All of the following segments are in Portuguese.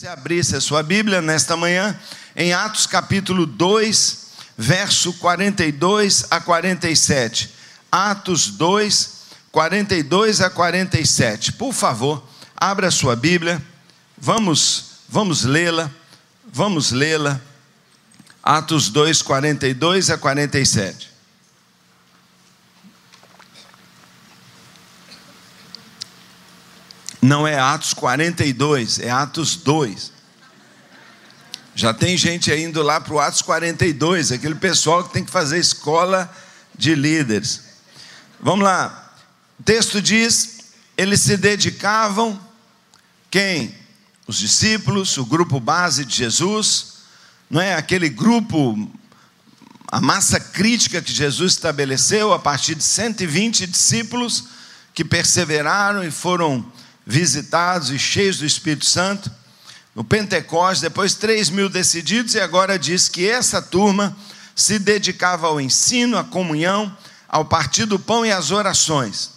Você abrisse a sua Bíblia nesta manhã, em Atos capítulo 2, verso 42 a 47. Atos 2, 42 a 47. Por favor, abra a sua Bíblia, vamos, vamos lê-la, vamos lê-la. Atos 2, 42 a 47. Não é Atos 42, é Atos 2. Já tem gente indo lá para o Atos 42, aquele pessoal que tem que fazer escola de líderes. Vamos lá. O texto diz: eles se dedicavam, quem? Os discípulos, o grupo base de Jesus, não é? Aquele grupo, a massa crítica que Jesus estabeleceu a partir de 120 discípulos que perseveraram e foram visitados e cheios do Espírito Santo. No Pentecostes, depois 3 mil decididos, e agora diz que essa turma se dedicava ao ensino, à comunhão, ao partir do pão e às orações.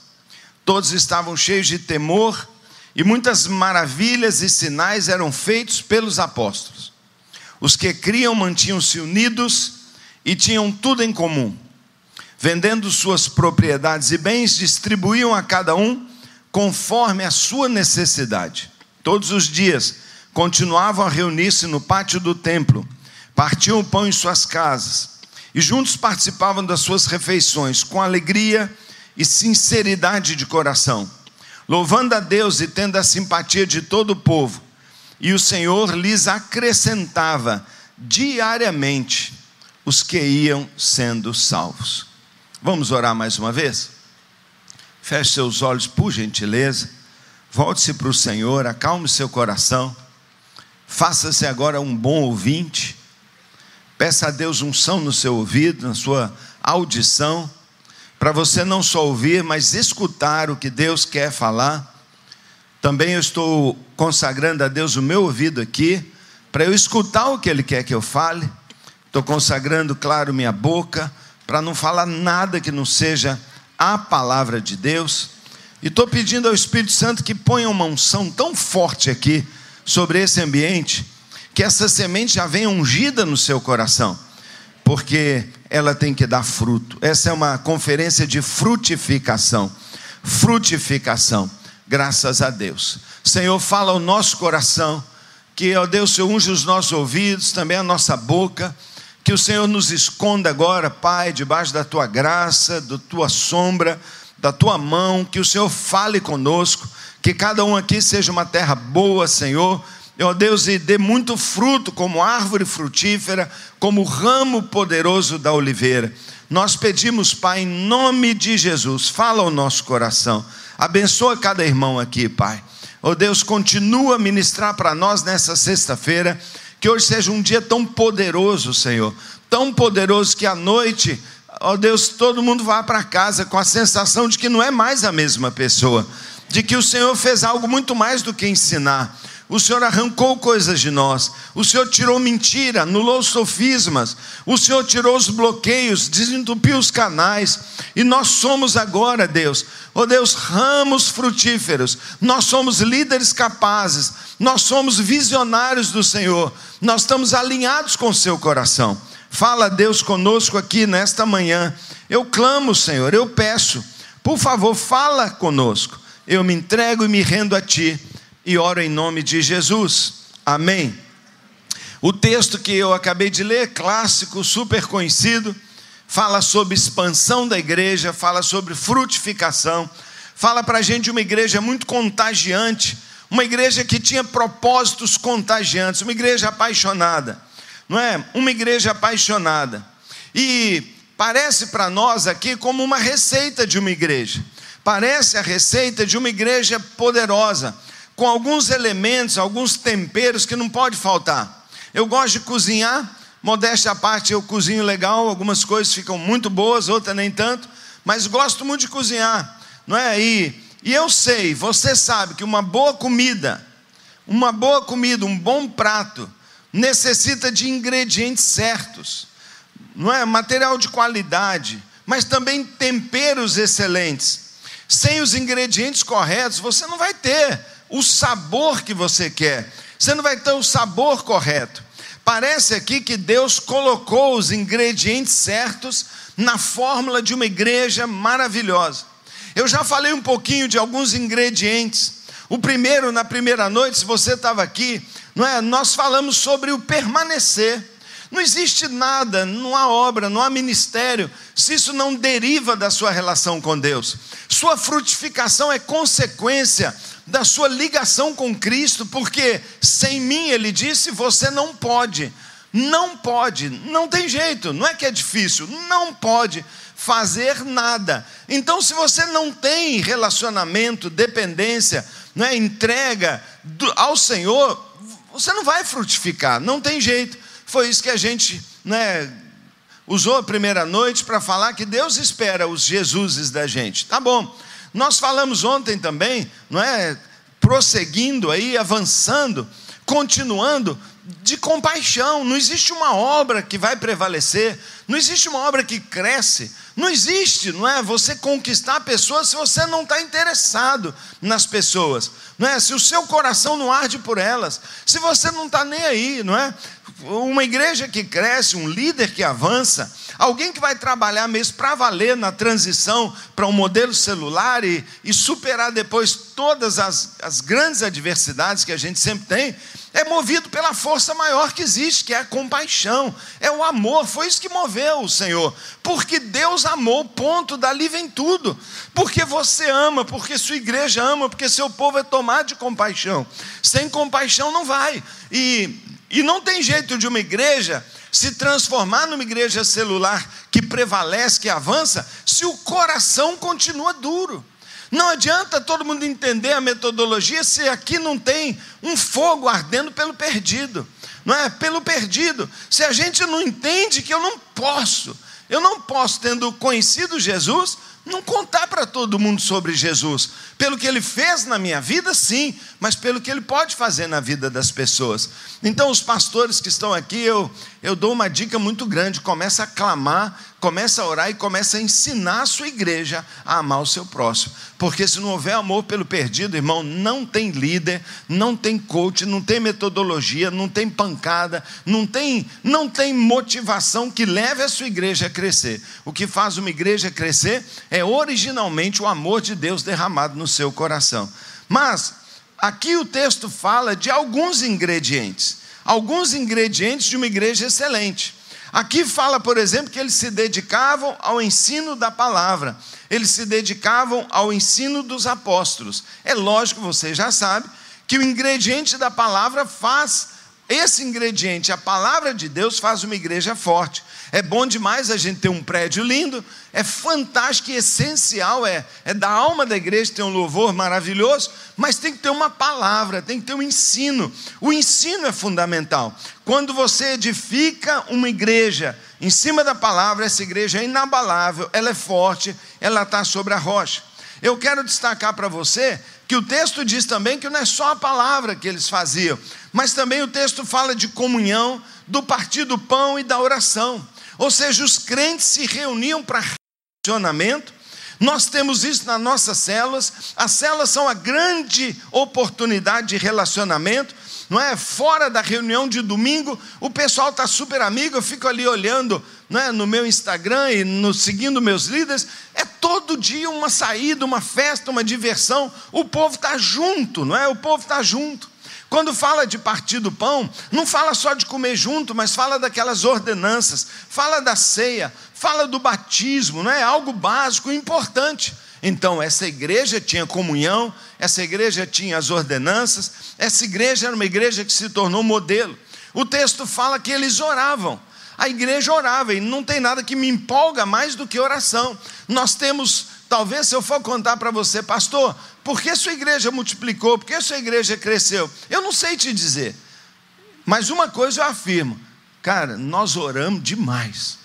Todos estavam cheios de temor e muitas maravilhas e sinais eram feitos pelos apóstolos. Os que criam mantinham-se unidos e tinham tudo em comum. Vendendo suas propriedades e bens, distribuíam a cada um conforme a sua necessidade. Todos os dias continuavam a reunir-se no pátio do templo, partiam o pão em suas casas e juntos participavam das suas refeições com alegria e sinceridade de coração, louvando a Deus e tendo a simpatia de todo o povo. E o Senhor lhes acrescentava diariamente os que iam sendo salvos. Vamos orar mais uma vez? Feche seus olhos, por gentileza. Volte-se para o Senhor, acalme seu coração. Faça-se agora um bom ouvinte. Peça a Deus unção no seu ouvido, na sua audição, para você não só ouvir, mas escutar o que Deus quer falar. Também eu estou consagrando a Deus o meu ouvido aqui, para eu escutar o que Ele quer que eu fale. Estou consagrando, claro, minha boca, para não falar nada que não seja a palavra de Deus. E estou pedindo ao Espírito Santo que ponha uma unção tão forte aqui sobre esse ambiente, que essa semente já venha ungida no seu coração, porque ela tem que dar fruto. Essa é uma conferência de frutificação. Frutificação, graças a Deus. Senhor, fala ao nosso coração, que, ó Deus, Senhor, unge os nossos ouvidos, também a nossa boca que o Senhor nos esconda agora, Pai, debaixo da tua graça, da tua sombra, da tua mão, que o Senhor fale conosco, que cada um aqui seja uma terra boa, Senhor. Ó Deus, e dê muito fruto como árvore frutífera, como ramo poderoso da oliveira. Nós pedimos, Pai, em nome de Jesus, fala ao nosso coração. Abençoa cada irmão aqui, Pai. Ó Deus, continua a ministrar para nós nessa sexta-feira que hoje seja um dia tão poderoso, Senhor, tão poderoso que à noite, ó Deus, todo mundo vá para casa com a sensação de que não é mais a mesma pessoa, de que o Senhor fez algo muito mais do que ensinar. O Senhor arrancou coisas de nós, o Senhor tirou mentira, anulou sofismas, o Senhor tirou os bloqueios, desentupiu os canais, e nós somos agora, Deus, oh Deus, ramos frutíferos, nós somos líderes capazes, nós somos visionários do Senhor, nós estamos alinhados com o seu coração. Fala Deus conosco aqui nesta manhã. Eu clamo, Senhor, eu peço, por favor, fala conosco. Eu me entrego e me rendo a Ti e oro em nome de Jesus. Amém. O texto que eu acabei de ler, clássico, super conhecido, fala sobre expansão da igreja, fala sobre frutificação, fala para a gente de uma igreja muito contagiante uma igreja que tinha propósitos contagiantes, uma igreja apaixonada, não é? Uma igreja apaixonada. E parece para nós aqui como uma receita de uma igreja. Parece a receita de uma igreja poderosa, com alguns elementos, alguns temperos que não pode faltar. Eu gosto de cozinhar, modéstia à parte, eu cozinho legal, algumas coisas ficam muito boas, outras nem tanto, mas gosto muito de cozinhar, não é? E e eu sei, você sabe que uma boa comida, uma boa comida, um bom prato, necessita de ingredientes certos, não é? Material de qualidade, mas também temperos excelentes. Sem os ingredientes corretos, você não vai ter o sabor que você quer. você não vai ter o sabor correto. Parece aqui que Deus colocou os ingredientes certos na fórmula de uma igreja maravilhosa. Eu já falei um pouquinho de alguns ingredientes. O primeiro, na primeira noite, se você estava aqui, não é? Nós falamos sobre o permanecer. Não existe nada, não há obra, não há ministério, se isso não deriva da sua relação com Deus. Sua frutificação é consequência da sua ligação com Cristo, porque sem mim, ele disse, você não pode. Não pode, não tem jeito, não é que é difícil, não pode fazer nada. Então, se você não tem relacionamento, dependência, não é, entrega ao Senhor, você não vai frutificar, não tem jeito. Foi isso que a gente né, usou a primeira noite para falar que Deus espera os Jesuses da gente. Tá bom. Nós falamos ontem também, não é? Prosseguindo aí, avançando, continuando de compaixão. Não existe uma obra que vai prevalecer, não existe uma obra que cresce, não existe, não é? Você conquistar pessoas se você não está interessado nas pessoas, não é? Se o seu coração não arde por elas, se você não está nem aí, não é? Uma igreja que cresce, um líder que avança, alguém que vai trabalhar mesmo para valer na transição para um modelo celular e, e superar depois todas as, as grandes adversidades que a gente sempre tem, é movido pela força maior que existe, que é a compaixão, é o amor. Foi isso que moveu o Senhor, porque Deus amou, ponto, dali vem tudo. Porque você ama, porque sua igreja ama, porque seu povo é tomado de compaixão. Sem compaixão não vai. E e não tem jeito de uma igreja se transformar numa igreja celular que prevalece, que avança, se o coração continua duro. Não adianta todo mundo entender a metodologia se aqui não tem um fogo ardendo pelo perdido. Não é? Pelo perdido. Se a gente não entende que eu não posso, eu não posso, tendo conhecido Jesus, não contar para todo mundo sobre Jesus. Pelo que ele fez na minha vida, sim, mas pelo que ele pode fazer na vida das pessoas. Então, os pastores que estão aqui, eu, eu dou uma dica muito grande: começa a clamar, começa a orar e começa a ensinar a sua igreja a amar o seu próximo. Porque se não houver amor pelo perdido, irmão, não tem líder, não tem coach, não tem metodologia, não tem pancada, não tem, não tem motivação que leve a sua igreja a crescer. O que faz uma igreja crescer é originalmente o amor de Deus derramado no seu coração. Mas aqui o texto fala de alguns ingredientes, alguns ingredientes de uma igreja excelente. Aqui fala, por exemplo, que eles se dedicavam ao ensino da palavra, eles se dedicavam ao ensino dos apóstolos. É lógico, você já sabe, que o ingrediente da palavra faz esse ingrediente, a palavra de Deus, faz uma igreja forte. É bom demais a gente ter um prédio lindo, é fantástico e essencial, é, é da alma da igreja ter um louvor maravilhoso, mas tem que ter uma palavra, tem que ter um ensino. O ensino é fundamental. Quando você edifica uma igreja em cima da palavra, essa igreja é inabalável, ela é forte, ela está sobre a rocha. Eu quero destacar para você que o texto diz também que não é só a palavra que eles faziam, mas também o texto fala de comunhão, do partir do pão e da oração. Ou seja, os crentes se reuniam para relacionamento. Nós temos isso nas nossas células. As células são a grande oportunidade de relacionamento. Não é? Fora da reunião de domingo, o pessoal está super amigo. Eu fico ali olhando não é? no meu Instagram e no, seguindo meus líderes. É todo dia uma saída, uma festa, uma diversão. O povo está junto, não é? O povo está junto. Quando fala de partir do pão, não fala só de comer junto, mas fala daquelas ordenanças, fala da ceia, fala do batismo, não é algo básico, importante. Então, essa igreja tinha comunhão, essa igreja tinha as ordenanças, essa igreja era uma igreja que se tornou modelo. O texto fala que eles oravam. A igreja orava, e não tem nada que me empolga mais do que oração. Nós temos Talvez se eu for contar para você, pastor, por que sua igreja multiplicou? Por que sua igreja cresceu? Eu não sei te dizer. Mas uma coisa eu afirmo, cara, nós oramos demais.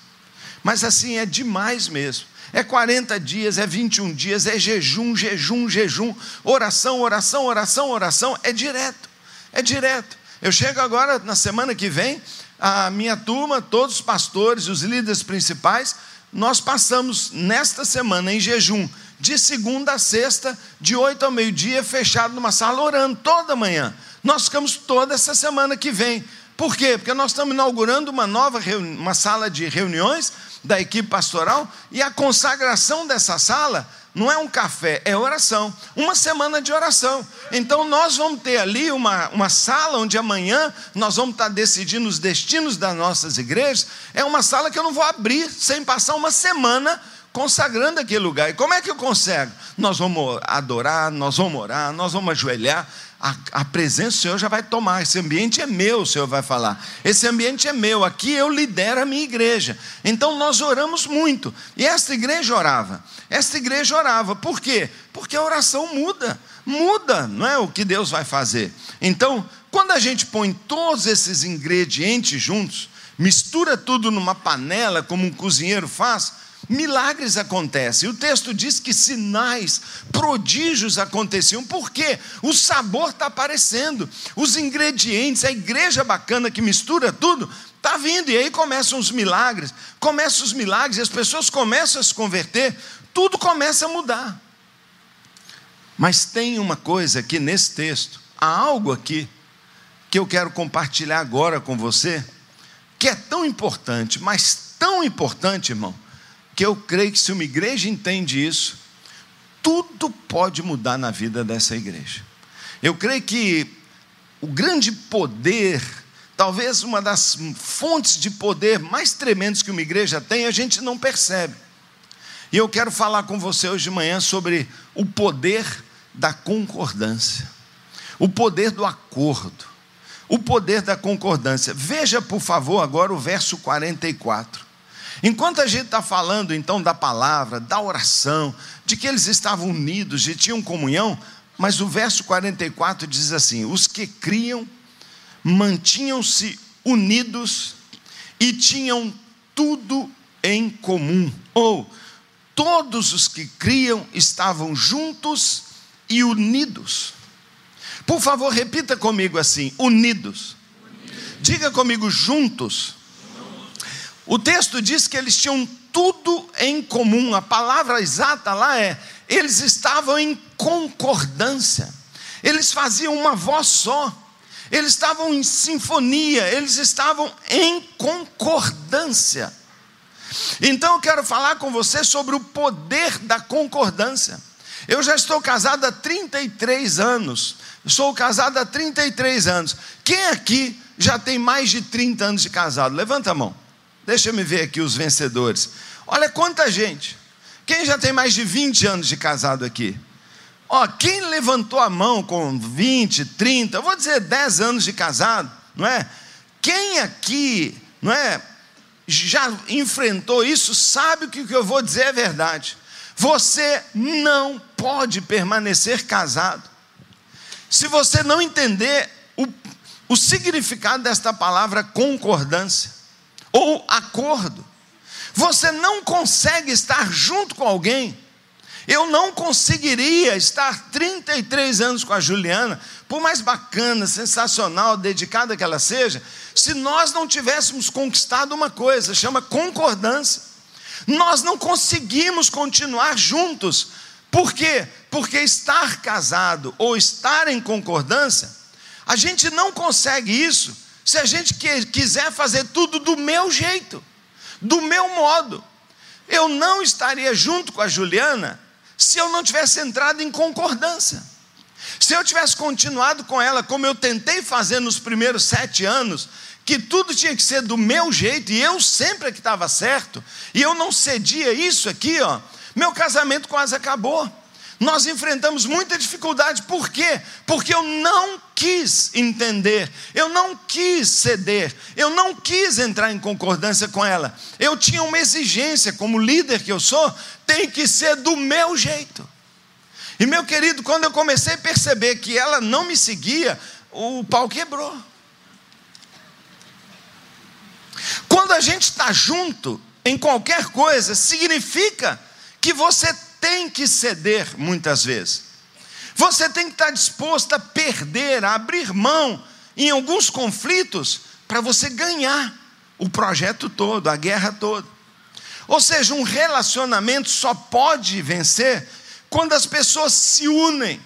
Mas assim, é demais mesmo. É 40 dias, é 21 dias, é jejum, jejum, jejum, oração, oração, oração, oração, é direto. É direto. Eu chego agora, na semana que vem, a minha turma, todos os pastores, os líderes principais, nós passamos nesta semana em jejum, de segunda a sexta, de oito ao meio-dia, fechado numa sala, orando toda manhã. Nós ficamos toda essa semana que vem. Por quê? Porque nós estamos inaugurando uma nova uma sala de reuniões da equipe pastoral e a consagração dessa sala não é um café, é oração. Uma semana de oração. Então nós vamos ter ali uma, uma sala onde amanhã nós vamos estar decidindo os destinos das nossas igrejas. É uma sala que eu não vou abrir sem passar uma semana consagrando aquele lugar. E como é que eu consigo? Nós vamos adorar, nós vamos orar, nós vamos ajoelhar. A, a, presença do Senhor já vai tomar. Esse ambiente é meu, o Senhor vai falar. Esse ambiente é meu. Aqui eu lidero a minha igreja. Então nós oramos muito. E esta igreja orava. Esta igreja orava. Por quê? Porque a oração muda. Muda, não é o que Deus vai fazer. Então, quando a gente põe todos esses ingredientes juntos, mistura tudo numa panela, como um cozinheiro faz, milagres acontecem. O texto diz que sinais, prodígios aconteciam. Por quê? O sabor está aparecendo, os ingredientes, a igreja bacana que mistura tudo, está vindo. E aí começam os milagres, começam os milagres, e as pessoas começam a se converter, tudo começa a mudar. Mas tem uma coisa aqui nesse texto, há algo aqui que eu quero compartilhar agora com você, que é tão importante, mas tão importante, irmão que eu creio que se uma igreja entende isso, tudo pode mudar na vida dessa igreja. Eu creio que o grande poder, talvez uma das fontes de poder mais tremendas que uma igreja tem, a gente não percebe. E eu quero falar com você hoje de manhã sobre o poder da concordância, o poder do acordo, o poder da concordância. Veja, por favor, agora o verso 44. Enquanto a gente está falando então da palavra, da oração, de que eles estavam unidos e tinham comunhão, mas o verso 44 diz assim: os que criam mantinham-se unidos e tinham tudo em comum. Ou todos os que criam estavam juntos e unidos. Por favor, repita comigo assim: unidos. unidos. Diga comigo juntos o texto diz que eles tinham tudo em comum. A palavra exata lá é: eles estavam em concordância. Eles faziam uma voz só. Eles estavam em sinfonia, eles estavam em concordância. Então eu quero falar com você sobre o poder da concordância. Eu já estou casado há 33 anos. Sou casado há 33 anos. Quem aqui já tem mais de 30 anos de casado? Levanta a mão. Deixa eu me ver aqui os vencedores. Olha quanta gente. Quem já tem mais de 20 anos de casado aqui? Ó, quem levantou a mão com 20, 30, eu vou dizer 10 anos de casado, não é? Quem aqui, não é, já enfrentou isso, sabe que o que eu vou dizer é verdade. Você não pode permanecer casado. Se você não entender o, o significado desta palavra concordância, ou acordo. Você não consegue estar junto com alguém. Eu não conseguiria estar 33 anos com a Juliana, por mais bacana, sensacional, dedicada que ela seja, se nós não tivéssemos conquistado uma coisa, chama concordância. Nós não conseguimos continuar juntos. Por quê? Porque estar casado ou estar em concordância, a gente não consegue isso se a gente quiser fazer tudo do meu jeito, do meu modo, eu não estaria junto com a Juliana se eu não tivesse entrado em concordância. Se eu tivesse continuado com ela como eu tentei fazer nos primeiros sete anos, que tudo tinha que ser do meu jeito e eu sempre é que estava certo, e eu não cedia isso aqui, ó, meu casamento quase acabou. Nós enfrentamos muita dificuldade, por quê? Porque eu não quis entender, eu não quis ceder, eu não quis entrar em concordância com ela. Eu tinha uma exigência, como líder que eu sou, tem que ser do meu jeito. E meu querido, quando eu comecei a perceber que ela não me seguia, o pau quebrou. Quando a gente está junto em qualquer coisa, significa que você tem que ceder muitas vezes. Você tem que estar disposto a perder, a abrir mão em alguns conflitos para você ganhar o projeto todo, a guerra toda. Ou seja, um relacionamento só pode vencer quando as pessoas se unem.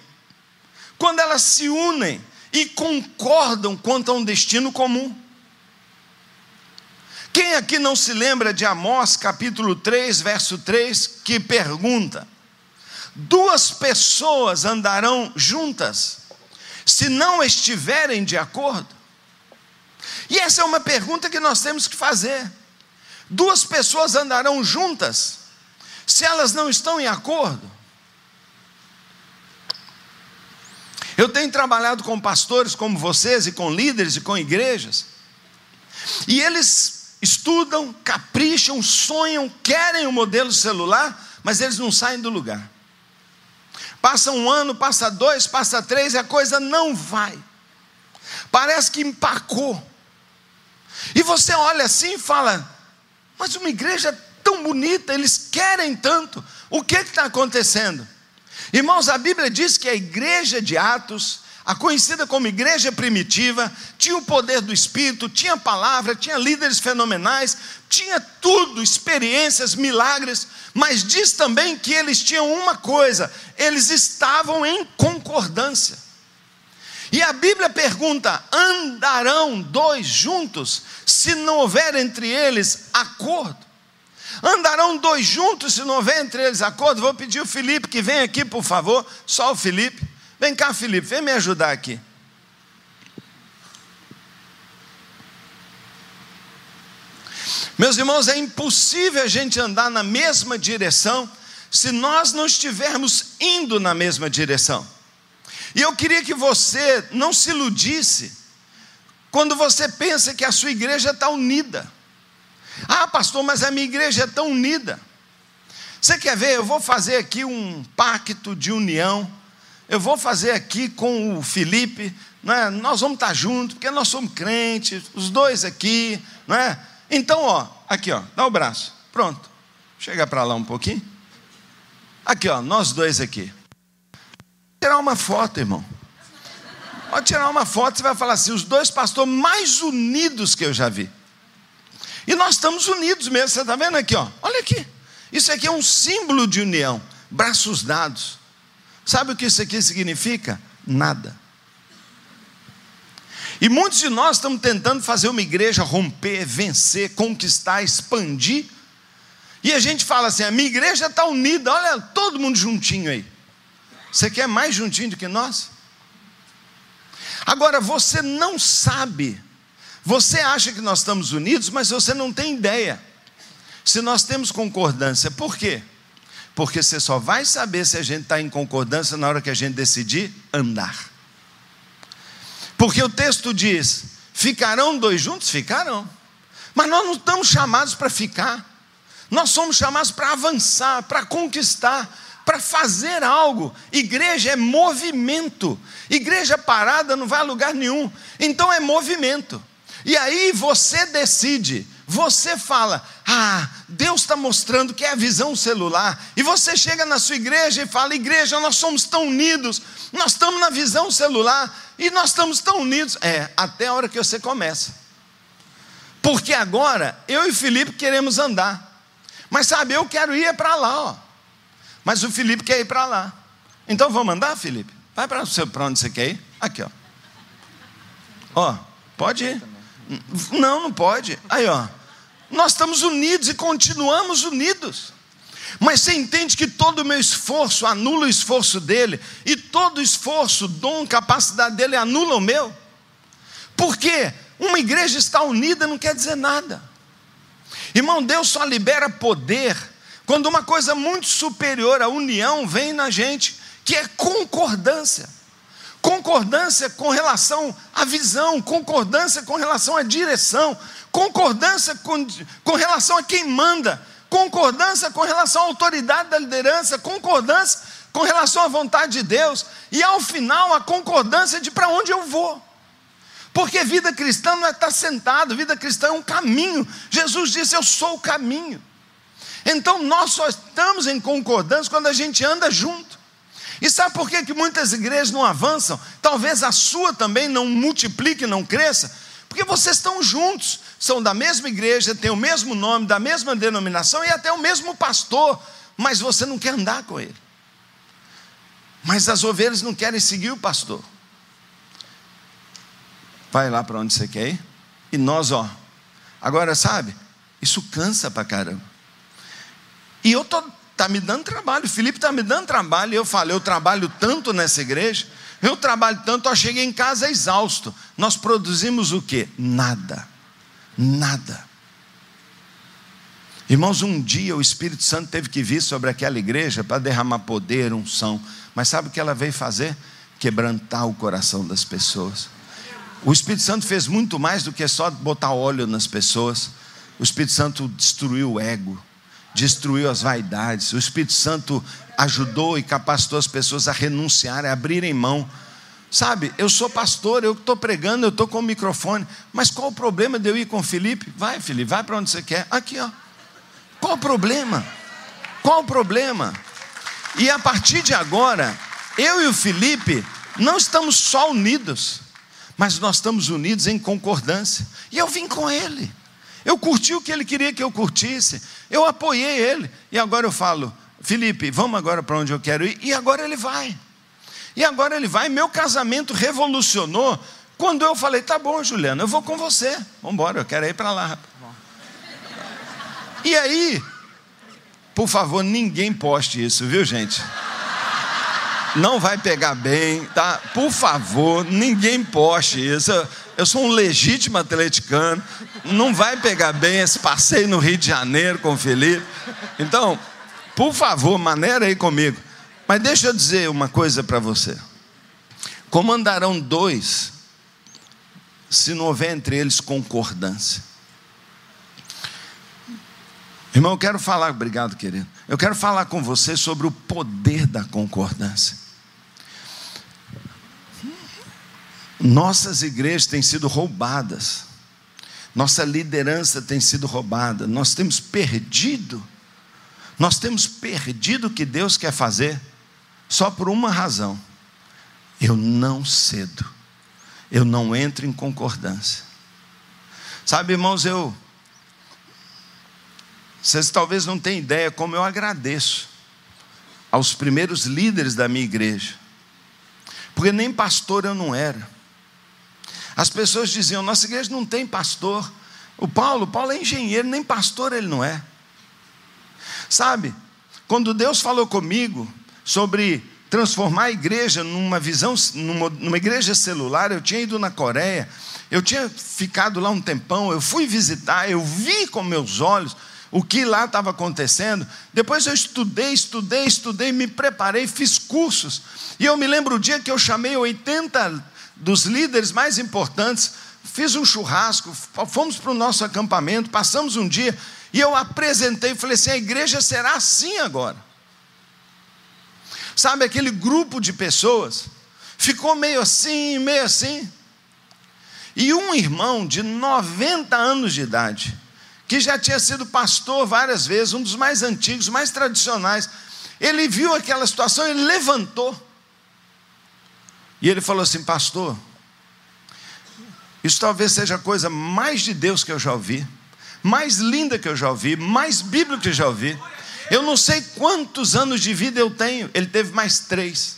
Quando elas se unem e concordam quanto a um destino comum. Quem aqui não se lembra de Amós capítulo 3, verso 3, que pergunta: Duas pessoas andarão juntas se não estiverem de acordo? E essa é uma pergunta que nós temos que fazer. Duas pessoas andarão juntas se elas não estão em acordo? Eu tenho trabalhado com pastores como vocês, e com líderes, e com igrejas, e eles estudam, capricham, sonham, querem o um modelo celular, mas eles não saem do lugar. Passa um ano, passa dois, passa três, e a coisa não vai. Parece que empacou. E você olha assim e fala: Mas uma igreja tão bonita, eles querem tanto. O que está acontecendo? Irmãos, a Bíblia diz que a igreja de Atos, a conhecida como igreja primitiva, tinha o poder do Espírito, tinha palavra, tinha líderes fenomenais, tinha tudo, experiências, milagres, mas diz também que eles tinham uma coisa: eles estavam em concordância. E a Bíblia pergunta: andarão dois juntos se não houver entre eles acordo? Andarão dois juntos se não houver entre eles acordo? Vou pedir o Felipe que vem aqui, por favor. Só o Felipe. Vem cá, Felipe, vem me ajudar aqui. Meus irmãos, é impossível a gente andar na mesma direção se nós não estivermos indo na mesma direção. E eu queria que você não se iludisse quando você pensa que a sua igreja está unida. Ah, pastor, mas a minha igreja é tão unida. Você quer ver? Eu vou fazer aqui um pacto de união. Eu vou fazer aqui com o Felipe. Né? Nós vamos estar juntos, porque nós somos crentes, os dois aqui. Né? Então, ó, aqui, ó, dá o braço. Pronto. Chega para lá um pouquinho. Aqui, ó, nós dois aqui. Tirar uma foto, irmão. Pode tirar uma foto, você vai falar assim: os dois pastores mais unidos que eu já vi. E nós estamos unidos mesmo, você está vendo aqui, ó? Olha aqui. Isso aqui é um símbolo de união, braços dados. Sabe o que isso aqui significa? Nada. E muitos de nós estamos tentando fazer uma igreja romper, vencer, conquistar, expandir. E a gente fala assim: a minha igreja está unida, olha todo mundo juntinho aí. Você quer mais juntinho do que nós? Agora, você não sabe você acha que nós estamos unidos, mas você não tem ideia. Se nós temos concordância, por quê? Porque você só vai saber se a gente está em concordância na hora que a gente decidir andar. Porque o texto diz: ficarão dois juntos? Ficarão. Mas nós não estamos chamados para ficar. Nós somos chamados para avançar, para conquistar, para fazer algo. Igreja é movimento. Igreja parada não vai a lugar nenhum. Então é movimento. E aí você decide, você fala, ah, Deus está mostrando que é a visão celular. E você chega na sua igreja e fala, igreja, nós somos tão unidos, nós estamos na visão celular e nós estamos tão unidos. É, até a hora que você começa. Porque agora eu e Felipe queremos andar. Mas sabe, eu quero ir para lá, ó. Mas o Felipe quer ir para lá. Então vamos andar, Felipe? Vai para onde você quer ir? Aqui, ó. Ó, pode ir. Não, não pode. Aí, ó. Nós estamos unidos e continuamos unidos. Mas você entende que todo o meu esforço anula o esforço dele, e todo esforço, dom, capacidade dele anula o meu? Porque uma igreja está unida não quer dizer nada. Irmão, Deus só libera poder quando uma coisa muito superior à união vem na gente, que é concordância concordância com relação à visão, concordância com relação à direção, concordância com, com relação a quem manda, concordância com relação à autoridade da liderança, concordância com relação à vontade de Deus, e ao final a concordância de para onde eu vou. Porque vida cristã não é estar sentado, vida cristã é um caminho. Jesus disse: Eu sou o caminho. Então nós só estamos em concordância quando a gente anda junto. E sabe por que, que muitas igrejas não avançam? Talvez a sua também não multiplique, não cresça, porque vocês estão juntos, são da mesma igreja, têm o mesmo nome, da mesma denominação e até o mesmo pastor, mas você não quer andar com ele. Mas as ovelhas não querem seguir o pastor. Vai lá para onde você quer ir. E nós, ó. Agora, sabe? Isso cansa pra caramba. E eu tô tá me dando trabalho. Felipe tá me dando trabalho. E eu falo, eu trabalho tanto nessa igreja. Eu trabalho tanto, eu cheguei em casa exausto. Nós produzimos o quê? Nada. Nada. Irmãos, um dia o Espírito Santo teve que vir sobre aquela igreja para derramar poder, unção. Mas sabe o que ela veio fazer? Quebrantar o coração das pessoas. O Espírito Santo fez muito mais do que só botar óleo nas pessoas. O Espírito Santo destruiu o ego, destruiu as vaidades. O Espírito Santo ajudou e capacitou as pessoas a renunciarem, a abrirem mão. Sabe, eu sou pastor, eu estou pregando, eu estou com o microfone, mas qual o problema de eu ir com o Felipe? Vai, Felipe, vai para onde você quer. Aqui, ó. Qual o problema? Qual o problema? E a partir de agora, eu e o Felipe não estamos só unidos, mas nós estamos unidos em concordância. E eu vim com ele. Eu curti o que ele queria que eu curtisse. Eu apoiei ele. E agora eu falo, Felipe, vamos agora para onde eu quero ir. E agora ele vai. E agora ele vai. Meu casamento revolucionou quando eu falei: tá bom, Juliana, eu vou com você. Vamos embora, eu quero ir para lá. E aí, por favor, ninguém poste isso, viu, gente? Não vai pegar bem, tá? Por favor, ninguém poste isso. Eu sou um legítimo atleticano. Não vai pegar bem esse passeio no Rio de Janeiro com o Felipe. Então, por favor, maneira aí comigo. Mas deixa eu dizer uma coisa para você. Como andarão dois se não houver entre eles concordância? Irmão, eu quero falar, obrigado, querido. Eu quero falar com você sobre o poder da concordância. Nossas igrejas têm sido roubadas, nossa liderança tem sido roubada, nós temos perdido, nós temos perdido o que Deus quer fazer, só por uma razão: eu não cedo, eu não entro em concordância. Sabe, irmãos, eu vocês talvez não tenham ideia como eu agradeço aos primeiros líderes da minha igreja, porque nem pastor eu não era. As pessoas diziam: nossa igreja não tem pastor. O Paulo, Paulo é engenheiro, nem pastor ele não é. Sabe, quando Deus falou comigo sobre transformar a igreja numa visão, numa, numa igreja celular, eu tinha ido na Coreia, eu tinha ficado lá um tempão, eu fui visitar, eu vi com meus olhos o que lá estava acontecendo. Depois eu estudei, estudei, estudei, me preparei, fiz cursos. E eu me lembro o dia que eu chamei 80 dos líderes mais importantes, fiz um churrasco, fomos para o nosso acampamento, passamos um dia, e eu apresentei, falei assim: a igreja será assim agora. Sabe aquele grupo de pessoas? Ficou meio assim, meio assim. E um irmão de 90 anos de idade, que já tinha sido pastor várias vezes, um dos mais antigos, mais tradicionais. Ele viu aquela situação, ele levantou. E ele falou assim: Pastor, isso talvez seja a coisa mais de Deus que eu já ouvi, mais linda que eu já ouvi, mais bíblica que eu já ouvi. Eu não sei quantos anos de vida eu tenho, ele teve mais três.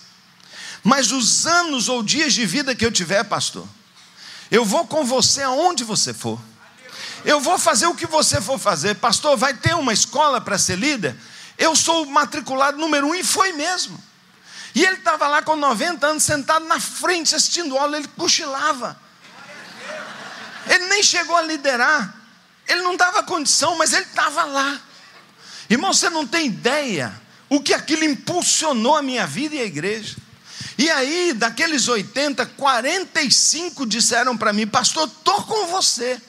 Mas os anos ou dias de vida que eu tiver, pastor, eu vou com você aonde você for. Eu vou fazer o que você for fazer. Pastor, vai ter uma escola para ser líder? Eu sou o matriculado número um, e foi mesmo. E ele estava lá com 90 anos, sentado na frente, assistindo aula, ele cochilava. Ele nem chegou a liderar. Ele não dava condição, mas ele estava lá. Irmão, você não tem ideia o que aquilo impulsionou a minha vida e a igreja. E aí, daqueles 80, 45 disseram para mim, pastor, estou com você.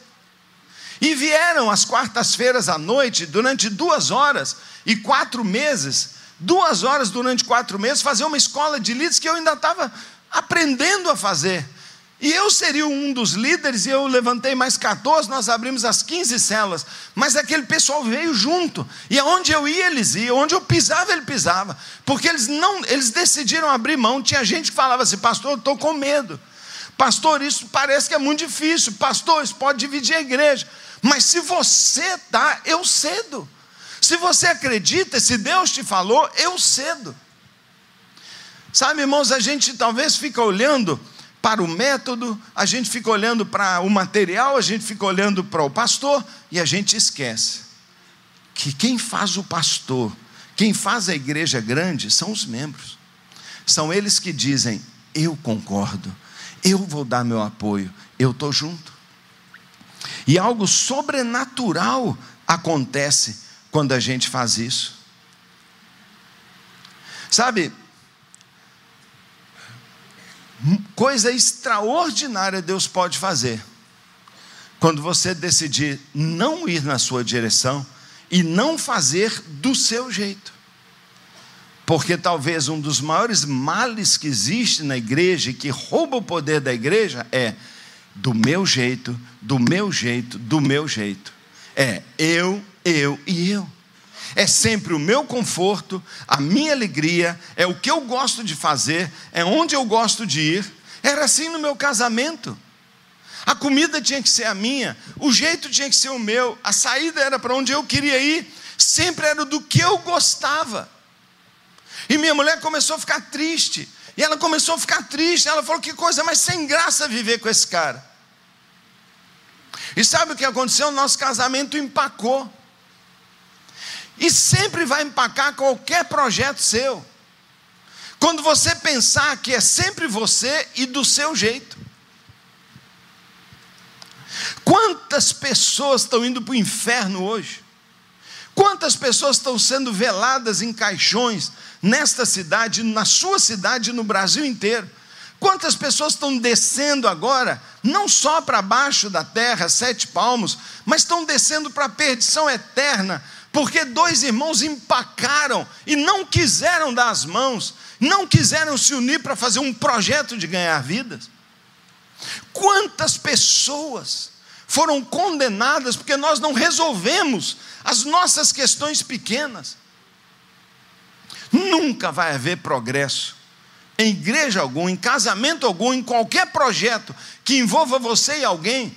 E vieram às quartas-feiras à noite, durante duas horas e quatro meses, duas horas durante quatro meses, fazer uma escola de líderes que eu ainda estava aprendendo a fazer. E eu seria um dos líderes, e eu levantei mais 14, nós abrimos as 15 células. Mas aquele pessoal veio junto. E aonde eu ia, eles iam, onde eu pisava, ele pisava. Porque eles não, eles decidiram abrir mão. Tinha gente que falava assim, pastor, eu estou com medo. Pastor, isso parece que é muito difícil. Pastor, isso pode dividir a igreja. Mas se você está, eu cedo. Se você acredita, se Deus te falou, eu cedo. Sabe, irmãos, a gente talvez fica olhando para o método, a gente fica olhando para o material, a gente fica olhando para o pastor e a gente esquece que quem faz o pastor, quem faz a igreja grande são os membros. São eles que dizem: Eu concordo, eu vou dar meu apoio, eu estou junto. E algo sobrenatural acontece quando a gente faz isso. Sabe, coisa extraordinária Deus pode fazer quando você decidir não ir na sua direção e não fazer do seu jeito. Porque talvez um dos maiores males que existe na igreja e que rouba o poder da igreja é do meu jeito, do meu jeito, do meu jeito. É eu, eu e eu. É sempre o meu conforto, a minha alegria, é o que eu gosto de fazer, é onde eu gosto de ir. Era assim no meu casamento. A comida tinha que ser a minha, o jeito tinha que ser o meu, a saída era para onde eu queria ir, sempre era do que eu gostava. E minha mulher começou a ficar triste. E ela começou a ficar triste. Ela falou: que coisa mais sem graça viver com esse cara. E sabe o que aconteceu? Nosso casamento empacou. E sempre vai empacar qualquer projeto seu. Quando você pensar que é sempre você e do seu jeito. Quantas pessoas estão indo para o inferno hoje? Quantas pessoas estão sendo veladas em caixões nesta cidade, na sua cidade, no Brasil inteiro? Quantas pessoas estão descendo agora, não só para baixo da terra, sete palmos, mas estão descendo para a perdição eterna, porque dois irmãos empacaram e não quiseram dar as mãos, não quiseram se unir para fazer um projeto de ganhar vidas? Quantas pessoas foram condenadas porque nós não resolvemos as nossas questões pequenas? Nunca vai haver progresso em igreja alguma, em casamento algum, em qualquer projeto que envolva você e alguém,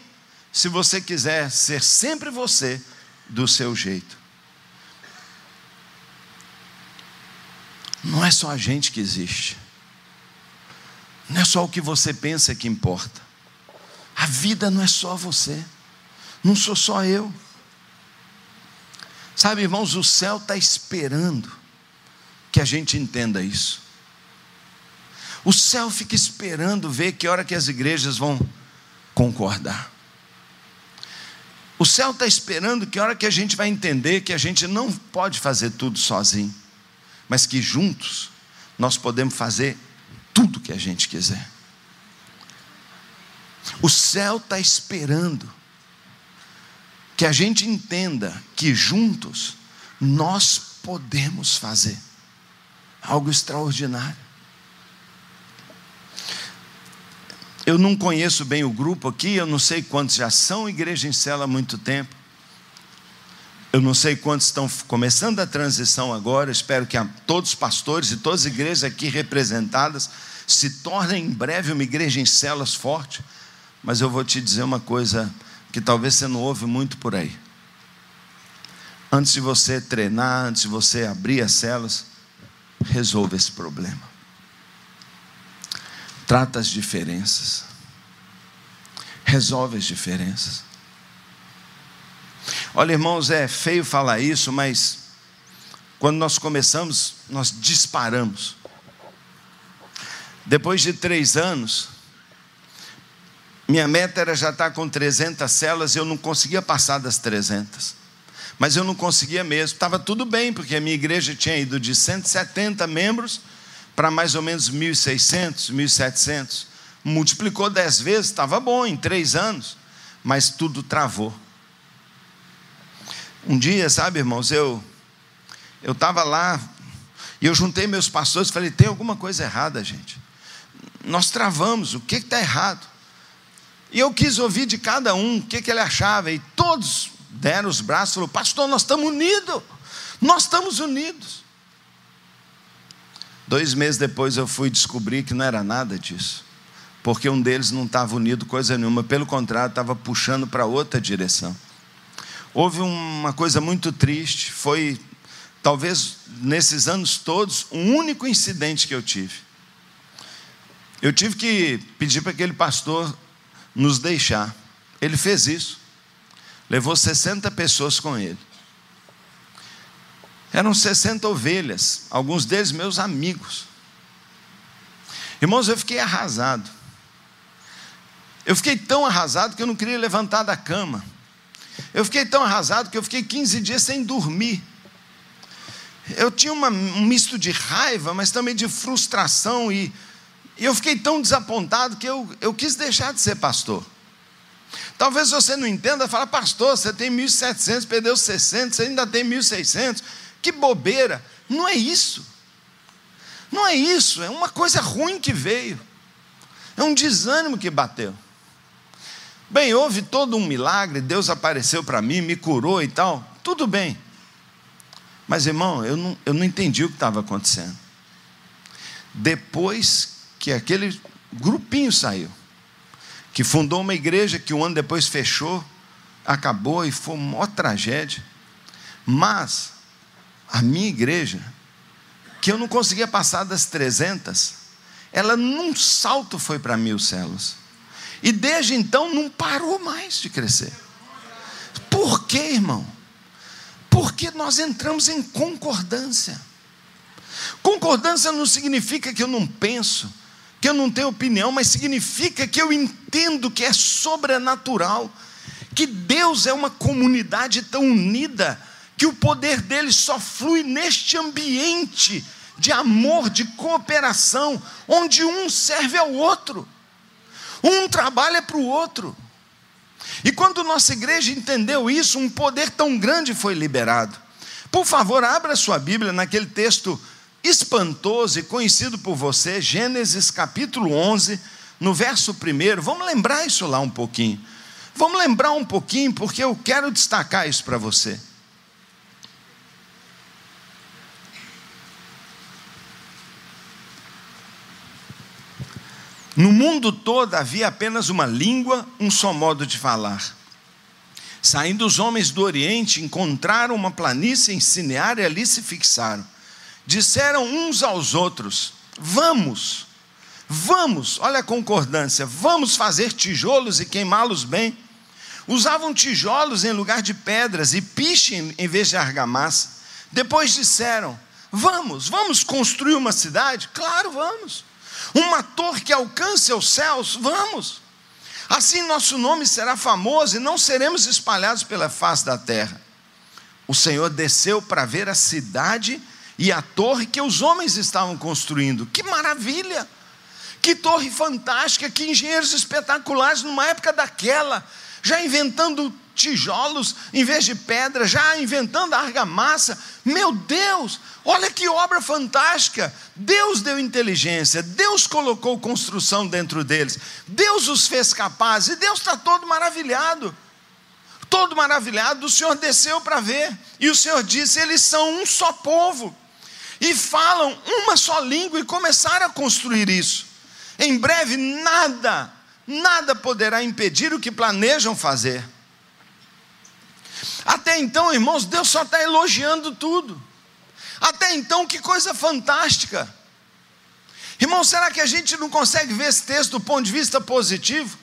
se você quiser ser sempre você do seu jeito. Não é só a gente que existe. Não é só o que você pensa que importa. A vida não é só você. Não sou só eu. Sabe, irmãos, o céu está esperando que a gente entenda isso. O céu fica esperando ver que hora que as igrejas vão concordar. O céu está esperando que hora que a gente vai entender que a gente não pode fazer tudo sozinho, mas que juntos nós podemos fazer tudo que a gente quiser. O céu está esperando que a gente entenda que juntos nós podemos fazer algo extraordinário. Eu não conheço bem o grupo aqui, eu não sei quantos já são igreja em cela há muito tempo. Eu não sei quantos estão começando a transição agora. Espero que todos os pastores e todas as igrejas aqui representadas se tornem em breve uma igreja em celas forte. Mas eu vou te dizer uma coisa que talvez você não ouve muito por aí. Antes de você treinar, antes de você abrir as celas, resolva esse problema. Trata as diferenças. Resolve as diferenças. Olha, irmãos, é feio falar isso, mas quando nós começamos, nós disparamos. Depois de três anos, minha meta era já estar com 300 células, eu não conseguia passar das 300. Mas eu não conseguia mesmo. Estava tudo bem, porque a minha igreja tinha ido de 170 membros para mais ou menos 1.600, 1.700. Multiplicou dez vezes, estava bom em três anos, mas tudo travou. Um dia, sabe, irmãos, eu eu estava lá e eu juntei meus pastores e falei: tem alguma coisa errada, gente. Nós travamos, o que está errado? E eu quis ouvir de cada um o que, que ele achava, e todos deram os braços e falaram: Pastor, nós estamos unidos, nós estamos unidos. Dois meses depois eu fui descobrir que não era nada disso, porque um deles não estava unido coisa nenhuma, pelo contrário, estava puxando para outra direção. Houve uma coisa muito triste, foi talvez nesses anos todos, um único incidente que eu tive. Eu tive que pedir para aquele pastor nos deixar. Ele fez isso. Levou 60 pessoas com ele. Eram 60 ovelhas, alguns deles meus amigos. Irmãos, eu fiquei arrasado. Eu fiquei tão arrasado que eu não queria levantar da cama. Eu fiquei tão arrasado que eu fiquei 15 dias sem dormir. Eu tinha uma, um misto de raiva, mas também de frustração, e, e eu fiquei tão desapontado que eu, eu quis deixar de ser pastor. Talvez você não entenda, fala, pastor, você tem 1.700, perdeu 60, você ainda tem 1.600. Que bobeira. Não é isso. Não é isso, é uma coisa ruim que veio. É um desânimo que bateu. Bem, houve todo um milagre, Deus apareceu para mim, me curou e tal. Tudo bem. Mas, irmão, eu não, eu não entendi o que estava acontecendo. Depois que aquele grupinho saiu, que fundou uma igreja que um ano depois fechou, acabou e foi uma tragédia. Mas a minha igreja, que eu não conseguia passar das 300, ela num salto foi para mil células. E desde então não parou mais de crescer. Por quê, irmão? Porque nós entramos em concordância. Concordância não significa que eu não penso, que eu não tenho opinião, mas significa que eu entendo que é sobrenatural, que Deus é uma comunidade tão unida, que o poder dele só flui neste ambiente de amor, de cooperação, onde um serve ao outro, um trabalha para o outro. E quando nossa igreja entendeu isso, um poder tão grande foi liberado. Por favor, abra sua Bíblia naquele texto espantoso e conhecido por você, Gênesis capítulo 11, no verso 1. Vamos lembrar isso lá um pouquinho. Vamos lembrar um pouquinho, porque eu quero destacar isso para você. No mundo todo havia apenas uma língua, um só modo de falar. Saindo os homens do Oriente, encontraram uma planície em Sinear e ali se fixaram. Disseram uns aos outros: Vamos, vamos, olha a concordância, vamos fazer tijolos e queimá-los bem. Usavam tijolos em lugar de pedras e piche em vez de argamassa. Depois disseram: Vamos, vamos construir uma cidade? Claro, vamos uma torre que alcance os céus, vamos. Assim nosso nome será famoso e não seremos espalhados pela face da terra. O Senhor desceu para ver a cidade e a torre que os homens estavam construindo. Que maravilha! Que torre fantástica, que engenheiros espetaculares numa época daquela, já inventando tijolos em vez de pedra, já inventando argamassa. Meu Deus, olha que obra fantástica! Deus deu inteligência, Deus colocou construção dentro deles, Deus os fez capazes, e Deus está todo maravilhado. Todo maravilhado, o Senhor desceu para ver, e o Senhor disse: eles são um só povo, e falam uma só língua, e começaram a construir isso. Em breve, nada, nada poderá impedir o que planejam fazer. Até então, irmãos, Deus só está elogiando tudo. Até então, que coisa fantástica. Irmão, será que a gente não consegue ver esse texto do ponto de vista positivo?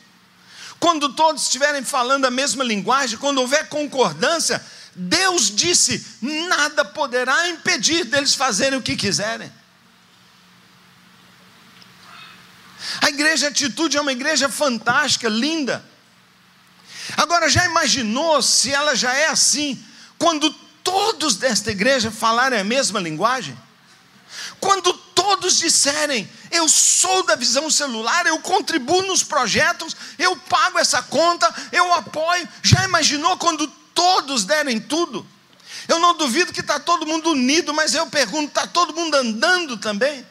Quando todos estiverem falando a mesma linguagem, quando houver concordância, Deus disse: nada poderá impedir deles fazerem o que quiserem. A igreja Atitude é uma igreja fantástica, linda. Agora, já imaginou se ela já é assim, quando todos desta igreja falarem a mesma linguagem? Quando todos disserem, eu sou da visão celular, eu contribuo nos projetos, eu pago essa conta, eu apoio. Já imaginou quando todos derem tudo? Eu não duvido que está todo mundo unido, mas eu pergunto: está todo mundo andando também?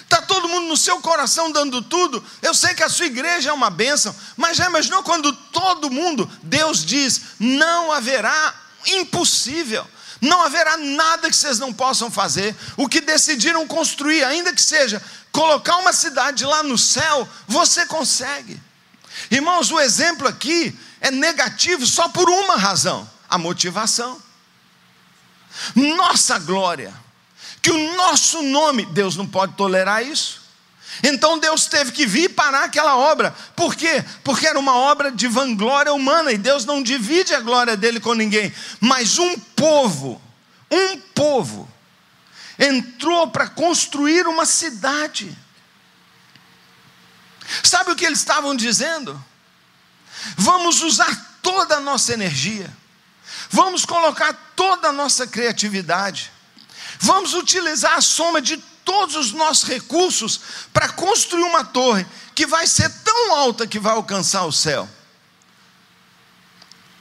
Está todo mundo no seu coração dando tudo. Eu sei que a sua igreja é uma bênção, mas já imaginou quando todo mundo, Deus diz: não haverá impossível, não haverá nada que vocês não possam fazer. O que decidiram construir, ainda que seja colocar uma cidade lá no céu, você consegue. Irmãos, o exemplo aqui é negativo só por uma razão: a motivação. Nossa glória que o nosso nome, Deus não pode tolerar isso. Então Deus teve que vir parar aquela obra. Por quê? Porque era uma obra de vanglória humana e Deus não divide a glória dele com ninguém. Mas um povo, um povo, entrou para construir uma cidade. Sabe o que eles estavam dizendo? Vamos usar toda a nossa energia, vamos colocar toda a nossa criatividade, vamos utilizar a soma de todos os nossos recursos para construir uma torre que vai ser tão alta que vai alcançar o céu.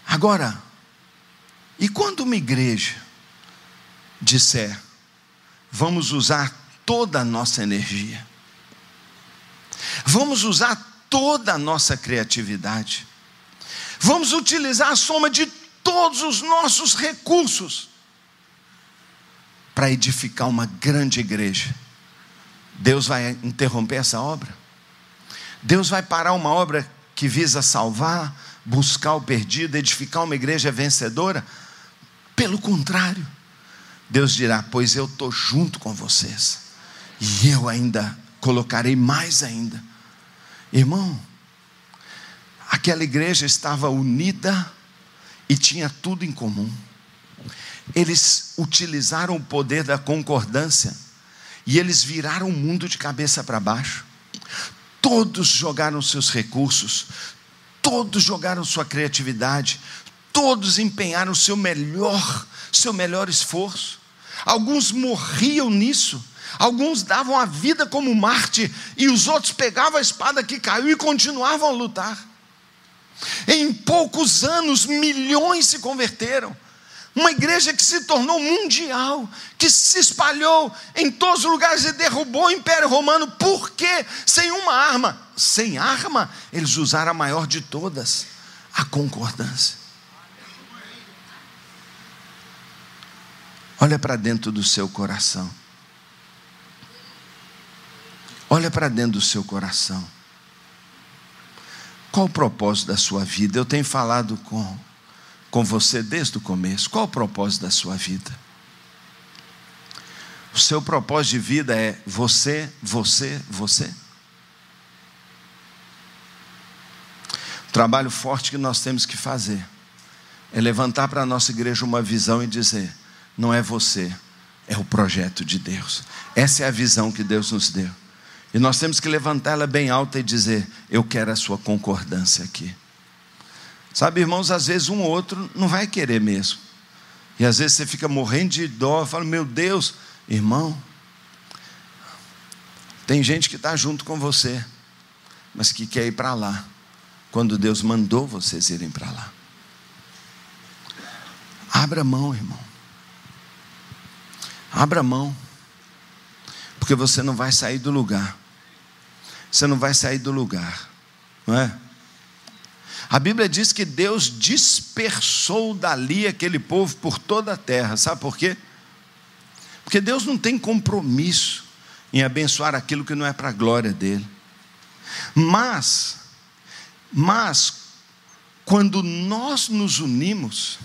Agora, e quando uma igreja disser, vamos usar toda a nossa energia, vamos usar toda a nossa criatividade, vamos utilizar a soma de todos os nossos recursos para edificar uma grande igreja. Deus vai interromper essa obra? Deus vai parar uma obra que visa salvar, buscar o perdido, edificar uma igreja vencedora? Pelo contrário, Deus dirá: Pois eu estou junto com vocês, e eu ainda colocarei mais ainda. Irmão, aquela igreja estava unida e tinha tudo em comum eles utilizaram o poder da concordância e eles viraram o mundo de cabeça para baixo. Todos jogaram seus recursos, todos jogaram sua criatividade, todos empenharam seu melhor, seu melhor esforço. Alguns morriam nisso, alguns davam a vida como Marte e os outros pegavam a espada que caiu e continuavam a lutar. Em poucos anos, milhões se converteram. Uma igreja que se tornou mundial, que se espalhou em todos os lugares e derrubou o Império Romano. Por quê? Sem uma arma. Sem arma, eles usaram a maior de todas, a concordância. Olha para dentro do seu coração. Olha para dentro do seu coração. Qual o propósito da sua vida? Eu tenho falado com com você desde o começo. Qual o propósito da sua vida? O seu propósito de vida é você, você, você. O trabalho forte que nós temos que fazer é levantar para a nossa igreja uma visão e dizer: não é você, é o projeto de Deus. Essa é a visão que Deus nos deu. E nós temos que levantá-la bem alta e dizer: eu quero a sua concordância aqui. Sabe, irmãos, às vezes um ou outro não vai querer mesmo. E às vezes você fica morrendo de dó, fala, meu Deus, irmão, tem gente que está junto com você, mas que quer ir para lá, quando Deus mandou vocês irem para lá. Abra mão, irmão. Abra mão, porque você não vai sair do lugar. Você não vai sair do lugar, não é? A Bíblia diz que Deus dispersou dali aquele povo por toda a terra. Sabe por quê? Porque Deus não tem compromisso em abençoar aquilo que não é para a glória dele. Mas, mas, quando nós nos unimos,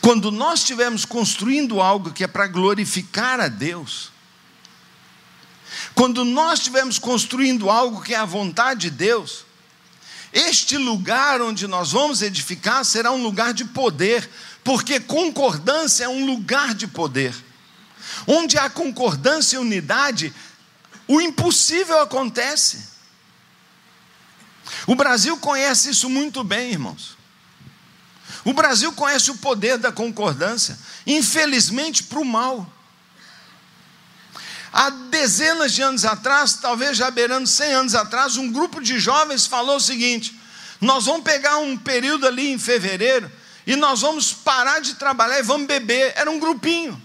quando nós estivermos construindo algo que é para glorificar a Deus, quando nós estivermos construindo algo que é a vontade de Deus, este lugar onde nós vamos edificar será um lugar de poder, porque concordância é um lugar de poder. Onde há concordância e unidade, o impossível acontece. O Brasil conhece isso muito bem, irmãos. O Brasil conhece o poder da concordância, infelizmente para o mal. Há dezenas de anos atrás, talvez já beirando 100 anos atrás, um grupo de jovens falou o seguinte: nós vamos pegar um período ali em fevereiro e nós vamos parar de trabalhar e vamos beber. Era um grupinho.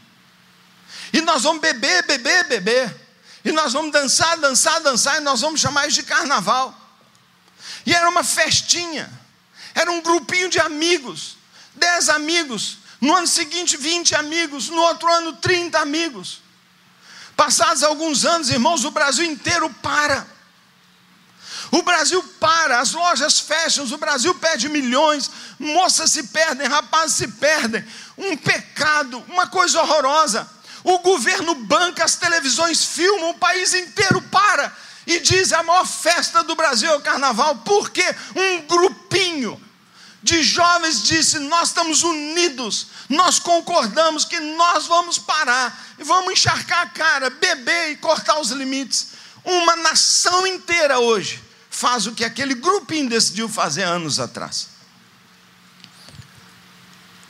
E nós vamos beber, beber, beber. E nós vamos dançar, dançar, dançar, e nós vamos chamar isso de carnaval. E era uma festinha. Era um grupinho de amigos. Dez amigos. No ano seguinte, 20 amigos. No outro ano, 30 amigos. Passados alguns anos, irmãos, o Brasil inteiro para. O Brasil para, as lojas fecham, o Brasil perde milhões, moças se perdem, rapazes se perdem. Um pecado, uma coisa horrorosa. o governo banca, as televisões filmam, o país inteiro para e diz: a maior festa do Brasil é o carnaval, porque um grupinho de jovens disse: Nós estamos unidos, nós concordamos que nós vamos parar e vamos encharcar a cara, beber e cortar os limites. Uma nação inteira hoje faz o que aquele grupinho decidiu fazer anos atrás.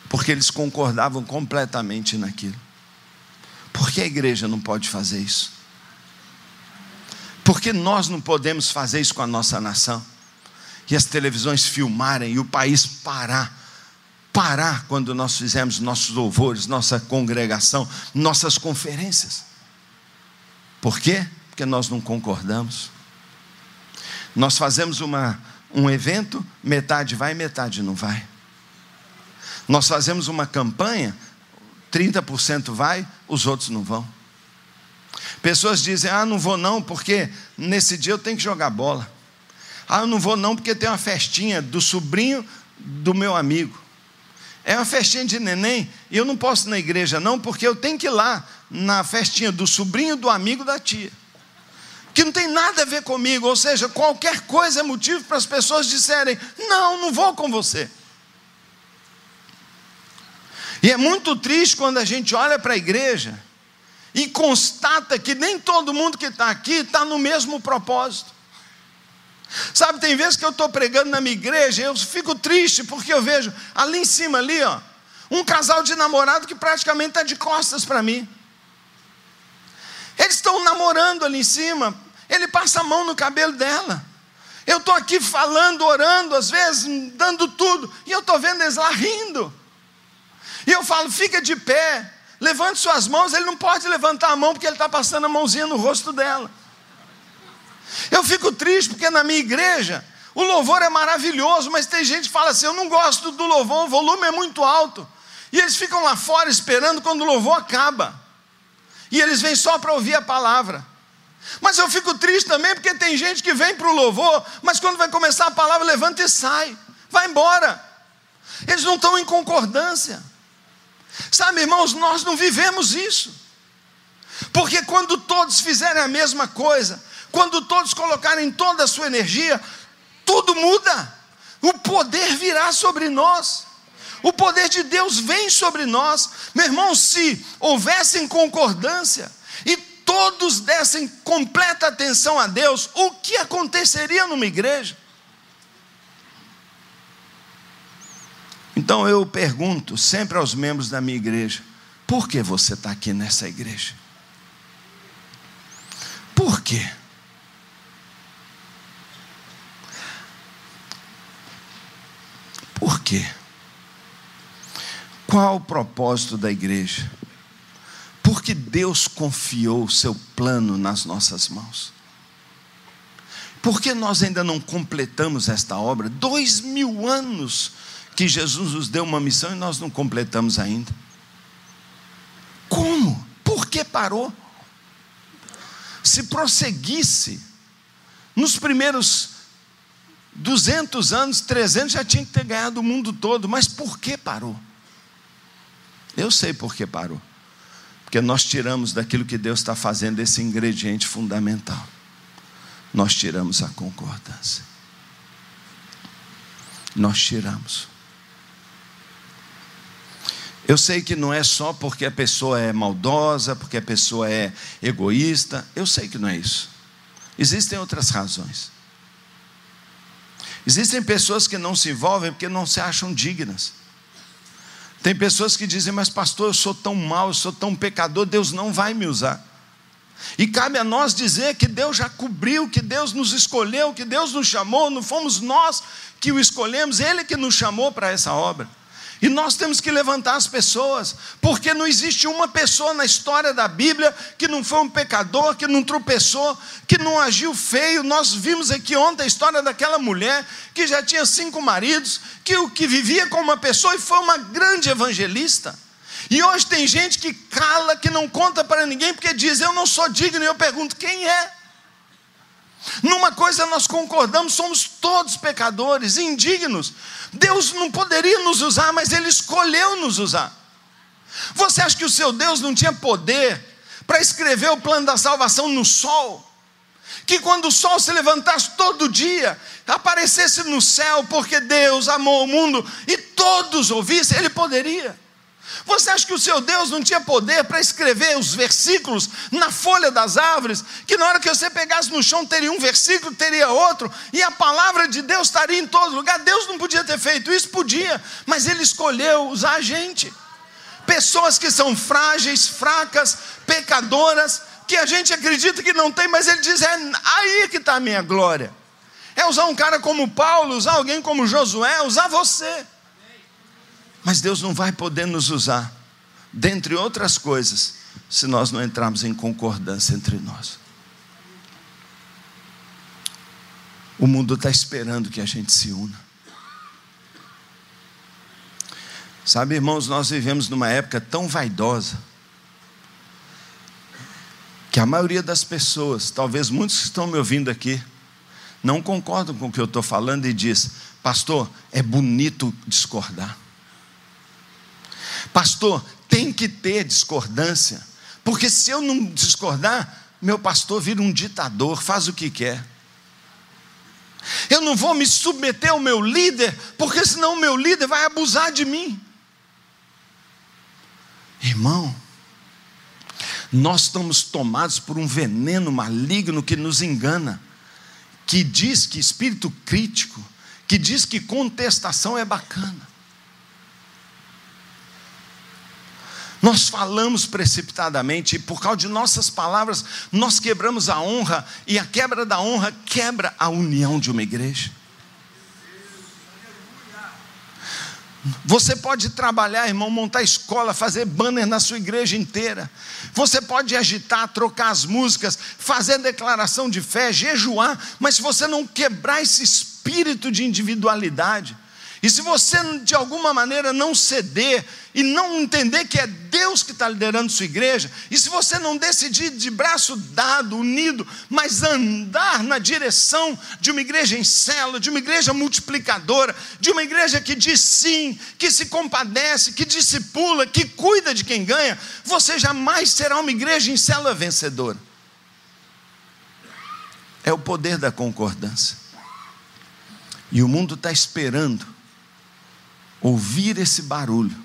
Porque eles concordavam completamente naquilo. Por que a igreja não pode fazer isso? Por que nós não podemos fazer isso com a nossa nação? E as televisões filmarem e o país parar. Parar quando nós fizemos nossos louvores, nossa congregação, nossas conferências. Por quê? Porque nós não concordamos. Nós fazemos uma, um evento, metade vai, metade não vai. Nós fazemos uma campanha, 30% vai, os outros não vão. Pessoas dizem: Ah, não vou não, porque nesse dia eu tenho que jogar bola. Ah, eu não vou não, porque tem uma festinha do sobrinho do meu amigo. É uma festinha de neném, e eu não posso ir na igreja não, porque eu tenho que ir lá na festinha do sobrinho do amigo da tia que não tem nada a ver comigo, ou seja, qualquer coisa é motivo para as pessoas disserem: não, não vou com você. E é muito triste quando a gente olha para a igreja e constata que nem todo mundo que está aqui está no mesmo propósito. Sabe, tem vezes que eu estou pregando na minha igreja, eu fico triste porque eu vejo ali em cima ali, ó, um casal de namorado que praticamente está de costas para mim. Eles estão namorando ali em cima, ele passa a mão no cabelo dela. Eu estou aqui falando, orando, às vezes, dando tudo, e eu estou vendo eles lá rindo. E eu falo, fica de pé, levante suas mãos. Ele não pode levantar a mão porque ele está passando a mãozinha no rosto dela. Eu fico triste porque na minha igreja o louvor é maravilhoso, mas tem gente que fala assim: eu não gosto do louvor, o volume é muito alto. E eles ficam lá fora esperando quando o louvor acaba. E eles vêm só para ouvir a palavra. Mas eu fico triste também porque tem gente que vem para o louvor, mas quando vai começar a palavra, levanta e sai, vai embora. Eles não estão em concordância. Sabe, irmãos, nós não vivemos isso. Porque quando todos fizerem a mesma coisa, quando todos colocarem toda a sua energia, tudo muda. O poder virá sobre nós. O poder de Deus vem sobre nós. Meu irmão, se houvesse concordância e todos dessem completa atenção a Deus, o que aconteceria numa igreja? Então eu pergunto sempre aos membros da minha igreja: por que você está aqui nessa igreja? Por quê? Por quê? Qual o propósito da igreja? Porque Deus confiou o seu plano nas nossas mãos. Porque nós ainda não completamos esta obra? Dois mil anos que Jesus nos deu uma missão e nós não completamos ainda. Como? Por que parou? Se prosseguisse, nos primeiros 200 anos, 300 já tinha que ter ganhado o mundo todo, mas por que parou? Eu sei por que parou. Porque nós tiramos daquilo que Deus está fazendo esse ingrediente fundamental. Nós tiramos a concordância. Nós tiramos. Eu sei que não é só porque a pessoa é maldosa, porque a pessoa é egoísta. Eu sei que não é isso. Existem outras razões. Existem pessoas que não se envolvem porque não se acham dignas. Tem pessoas que dizem, mas pastor, eu sou tão mau, eu sou tão pecador, Deus não vai me usar. E cabe a nós dizer que Deus já cobriu, que Deus nos escolheu, que Deus nos chamou, não fomos nós que o escolhemos, Ele que nos chamou para essa obra. E nós temos que levantar as pessoas, porque não existe uma pessoa na história da Bíblia que não foi um pecador, que não tropeçou, que não agiu feio. Nós vimos aqui ontem a história daquela mulher que já tinha cinco maridos, que o que vivia com uma pessoa e foi uma grande evangelista. E hoje tem gente que cala, que não conta para ninguém, porque diz: Eu não sou digno. E eu pergunto: quem é? Numa coisa nós concordamos, somos todos pecadores, indignos. Deus não poderia nos usar, mas Ele escolheu nos usar. Você acha que o seu Deus não tinha poder para escrever o plano da salvação no sol? Que quando o sol se levantasse todo dia, aparecesse no céu, porque Deus amou o mundo e todos ouvissem, ele poderia. Você acha que o seu Deus não tinha poder para escrever os versículos na folha das árvores? Que na hora que você pegasse no chão teria um versículo, teria outro, e a palavra de Deus estaria em todo lugar? Deus não podia ter feito isso? Podia, mas Ele escolheu usar a gente. Pessoas que são frágeis, fracas, pecadoras, que a gente acredita que não tem, mas Ele diz: é aí que está a minha glória. É usar um cara como Paulo, usar alguém como Josué, usar você. Mas Deus não vai poder nos usar, dentre outras coisas, se nós não entrarmos em concordância entre nós. O mundo está esperando que a gente se una. Sabe, irmãos, nós vivemos numa época tão vaidosa que a maioria das pessoas, talvez muitos que estão me ouvindo aqui, não concordam com o que eu estou falando e diz, pastor, é bonito discordar. Pastor, tem que ter discordância, porque se eu não discordar, meu pastor vira um ditador, faz o que quer. Eu não vou me submeter ao meu líder, porque senão o meu líder vai abusar de mim. Irmão, nós estamos tomados por um veneno maligno que nos engana, que diz que espírito crítico, que diz que contestação é bacana. Nós falamos precipitadamente e por causa de nossas palavras nós quebramos a honra e a quebra da honra quebra a união de uma igreja. Você pode trabalhar, irmão, montar escola, fazer banner na sua igreja inteira. Você pode agitar, trocar as músicas, fazer declaração de fé, jejuar, mas se você não quebrar esse espírito de individualidade, e se você de alguma maneira não ceder e não entender que é Deus que está liderando sua igreja, e se você não decidir de braço dado, unido, mas andar na direção de uma igreja em célula, de uma igreja multiplicadora, de uma igreja que diz sim, que se compadece, que discipula, que cuida de quem ganha, você jamais será uma igreja em célula vencedora. É o poder da concordância. E o mundo está esperando ouvir esse barulho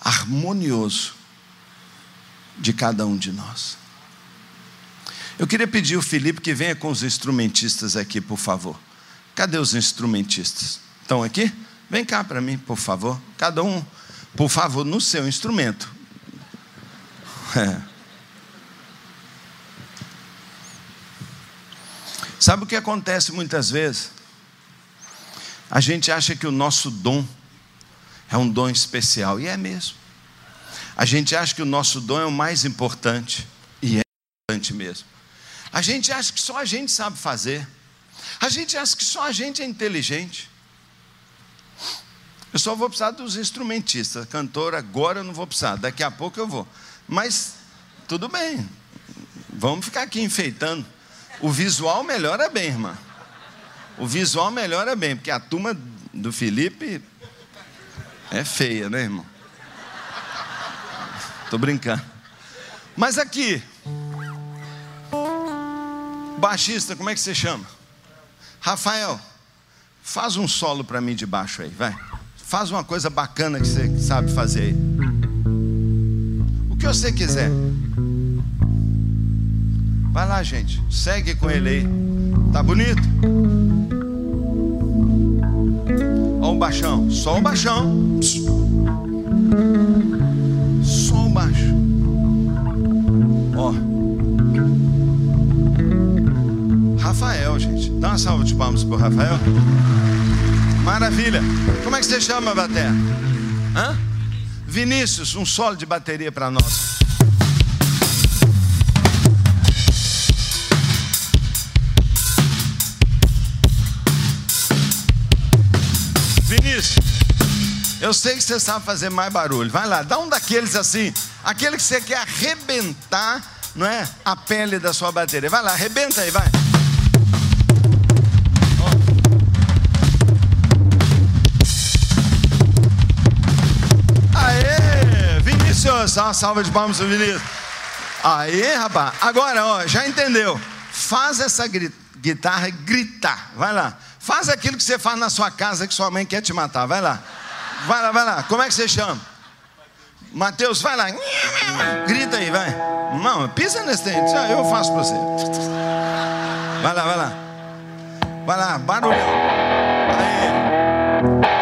harmonioso de cada um de nós. Eu queria pedir o Felipe que venha com os instrumentistas aqui, por favor. Cadê os instrumentistas? Estão aqui? Vem cá para mim, por favor. Cada um, por favor, no seu instrumento. É. Sabe o que acontece muitas vezes? A gente acha que o nosso dom é um dom especial, e é mesmo. A gente acha que o nosso dom é o mais importante, e é importante mesmo. A gente acha que só a gente sabe fazer, a gente acha que só a gente é inteligente. Eu só vou precisar dos instrumentistas, cantor agora eu não vou precisar, daqui a pouco eu vou. Mas tudo bem, vamos ficar aqui enfeitando. O visual melhora bem, irmã. O visual melhora bem, porque a turma do Felipe é feia, né, irmão? Tô brincando. Mas aqui, baixista, como é que você chama? Rafael, faz um solo para mim de baixo aí, vai. Faz uma coisa bacana que você sabe fazer aí. O que você quiser. Vai lá, gente. Segue com ele aí. Tá bonito? O baixão, só o baixão. Só o baixo. Ó. Rafael, gente. Dá uma salva de palmas pro Rafael. Maravilha. Como é que você chama, Baté? Hã? Vinícius, um solo de bateria para nós. Eu sei que você sabe fazer mais barulho. Vai lá, dá um daqueles assim, aquele que você quer arrebentar, não é? A pele da sua bateria. Vai lá, arrebenta aí, vai. Aê, Vinícius! Uma salva de palmas pro Vinícius. Aí, rapaz. Agora, ó, já entendeu? Faz essa guitarra gritar. Vai lá. Faz aquilo que você faz na sua casa que sua mãe quer te matar. Vai lá. Vai lá, vai lá. Como é que você chama? Mateus, vai lá. Grita aí, vai. Não, pisa nesse dente. Eu faço pra você. Vai lá, vai lá. Vai lá, barulho. Aí.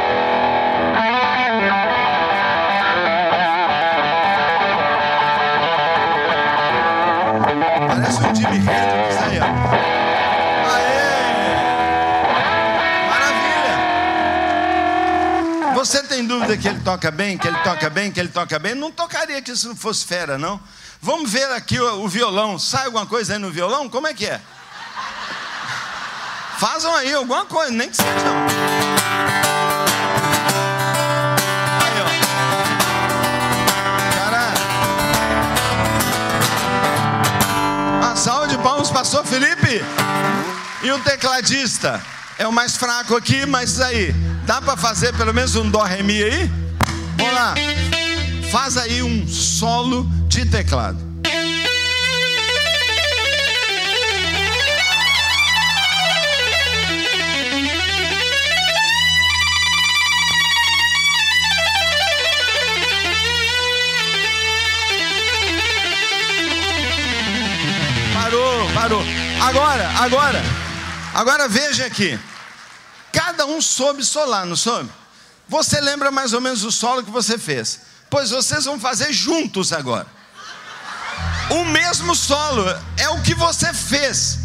Tem dúvida que ele toca bem, que ele toca bem, que ele toca bem? Não tocaria que isso não fosse fera, não. Vamos ver aqui o, o violão. Sai alguma coisa aí no violão? Como é que é? Fazam aí alguma coisa, nem que seja. Aí, ó. Cara. A salva de palmas, pastor Felipe. E o tecladista. É o mais fraco aqui, mas aí. Dá para fazer pelo menos um dó ré mi aí? Vamos lá. Faz aí um solo de teclado. parou. Agora, agora, agora veja aqui. Cada um soube solar, não soube? Você lembra mais ou menos o solo que você fez? Pois vocês vão fazer juntos agora. O mesmo solo é o que você fez.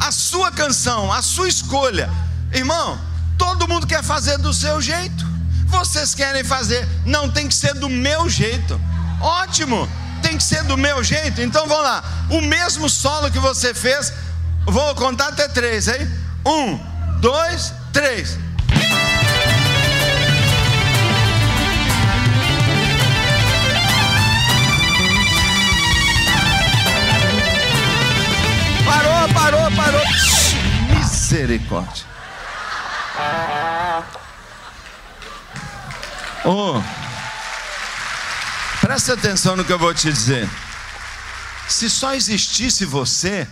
A sua canção, a sua escolha. Irmão, todo mundo quer fazer do seu jeito. Vocês querem fazer, não tem que ser do meu jeito. Ótimo tem que ser do meu jeito. Então vamos lá. O mesmo solo que você fez, vou contar até três, hein? Um, dois, três. Parou, parou, parou. Misericórdia. Oh. Presta atenção no que eu vou te dizer. Se só existisse você,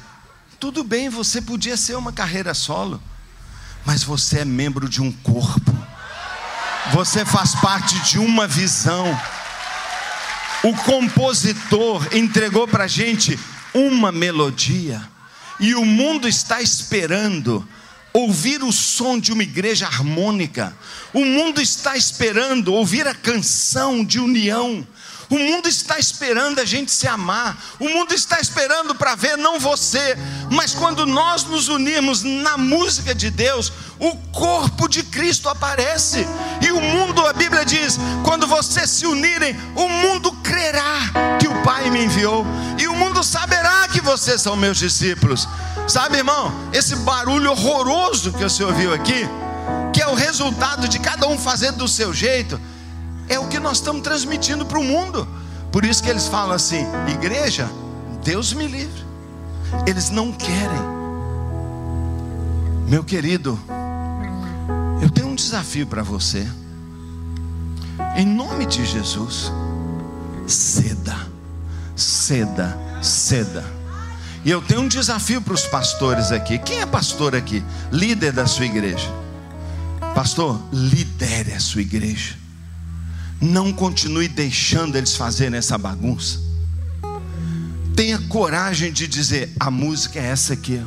tudo bem, você podia ser uma carreira solo, mas você é membro de um corpo, você faz parte de uma visão. O compositor entregou para a gente uma melodia, e o mundo está esperando ouvir o som de uma igreja harmônica, o mundo está esperando ouvir a canção de união, o mundo está esperando a gente se amar. O mundo está esperando para ver não você, mas quando nós nos unirmos na música de Deus, o corpo de Cristo aparece. E o mundo, a Bíblia diz, quando vocês se unirem, o mundo crerá que o Pai me enviou. E o mundo saberá que vocês são meus discípulos. Sabe, irmão, esse barulho horroroso que você ouviu aqui, que é o resultado de cada um fazer do seu jeito é o que nós estamos transmitindo para o mundo. Por isso que eles falam assim: igreja, Deus me livre. Eles não querem. Meu querido, eu tenho um desafio para você. Em nome de Jesus, ceda, ceda, ceda. E eu tenho um desafio para os pastores aqui. Quem é pastor aqui? Líder da sua igreja. Pastor, lidere a sua igreja. Não continue deixando eles fazerem essa bagunça. Tenha coragem de dizer: a música é essa aqui.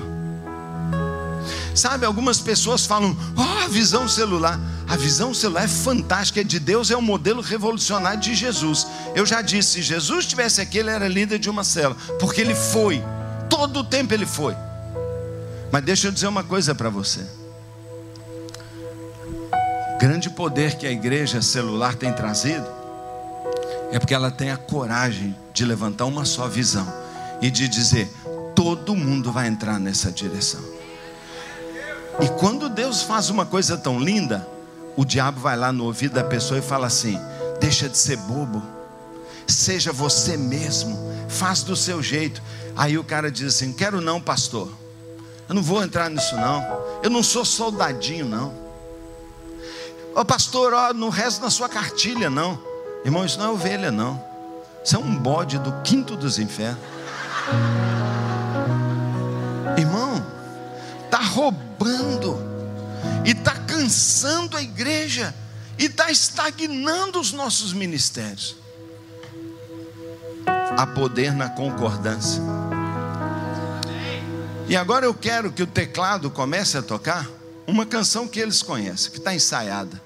Sabe, algumas pessoas falam: oh, a visão celular. A visão celular é fantástica, é de Deus, é o um modelo revolucionário de Jesus. Eu já disse: se Jesus estivesse aqui, ele era líder de uma célula, porque ele foi, todo o tempo ele foi. Mas deixa eu dizer uma coisa para você grande poder que a igreja celular tem trazido é porque ela tem a coragem de levantar uma só visão e de dizer: todo mundo vai entrar nessa direção. E quando Deus faz uma coisa tão linda, o diabo vai lá no ouvido da pessoa e fala assim: deixa de ser bobo, seja você mesmo, faz do seu jeito. Aí o cara diz assim: quero não, pastor, eu não vou entrar nisso não, eu não sou soldadinho não. Ô pastor, ó, não reza na sua cartilha, não. Irmão, isso não é ovelha, não. Você é um bode do quinto dos infernos. Irmão, está roubando e está cansando a igreja e está estagnando os nossos ministérios. Há poder na concordância. E agora eu quero que o teclado comece a tocar uma canção que eles conhecem, que está ensaiada.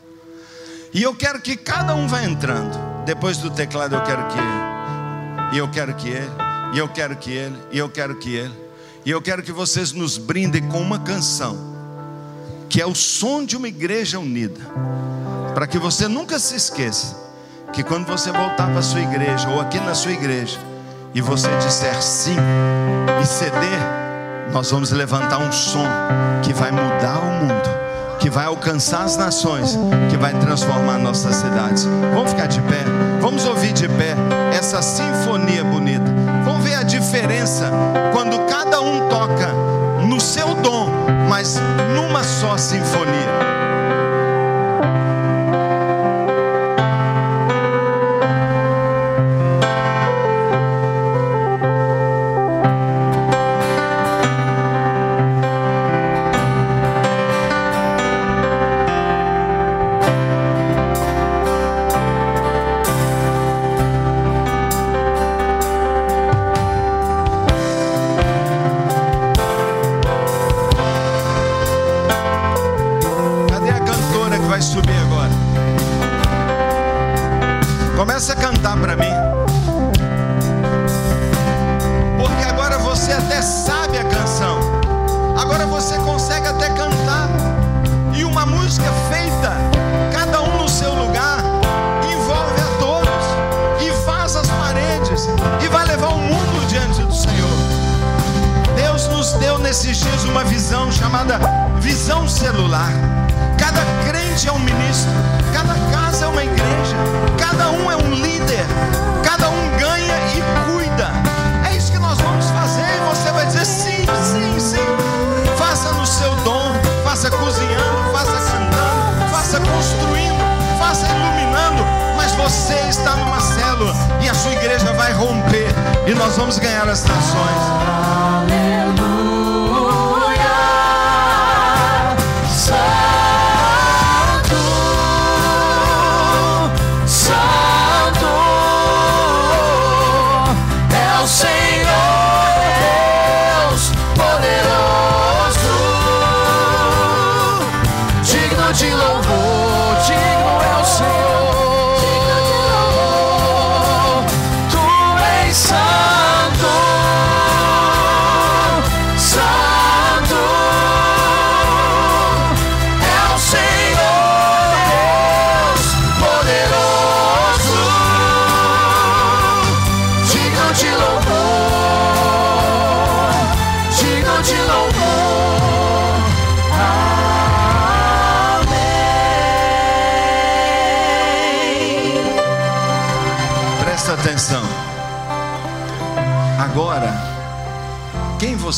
E eu quero que cada um vá entrando. Depois do teclado eu quero que ele. E eu quero que ele. E eu quero que ele. E eu quero que ele. E eu quero que vocês nos brindem com uma canção, que é o som de uma igreja unida. Para que você nunca se esqueça que quando você voltar para a sua igreja ou aqui na sua igreja e você disser sim e ceder, nós vamos levantar um som que vai mudar o mundo, que vai alcançar as nações, que vai transformar nossas cidades. Vamos ficar de pé, vamos ouvir de pé essa sinfonia bonita. Vamos ver a diferença quando cada um toca no seu dom, mas numa só sinfonia. E nós vamos ganhar as nações.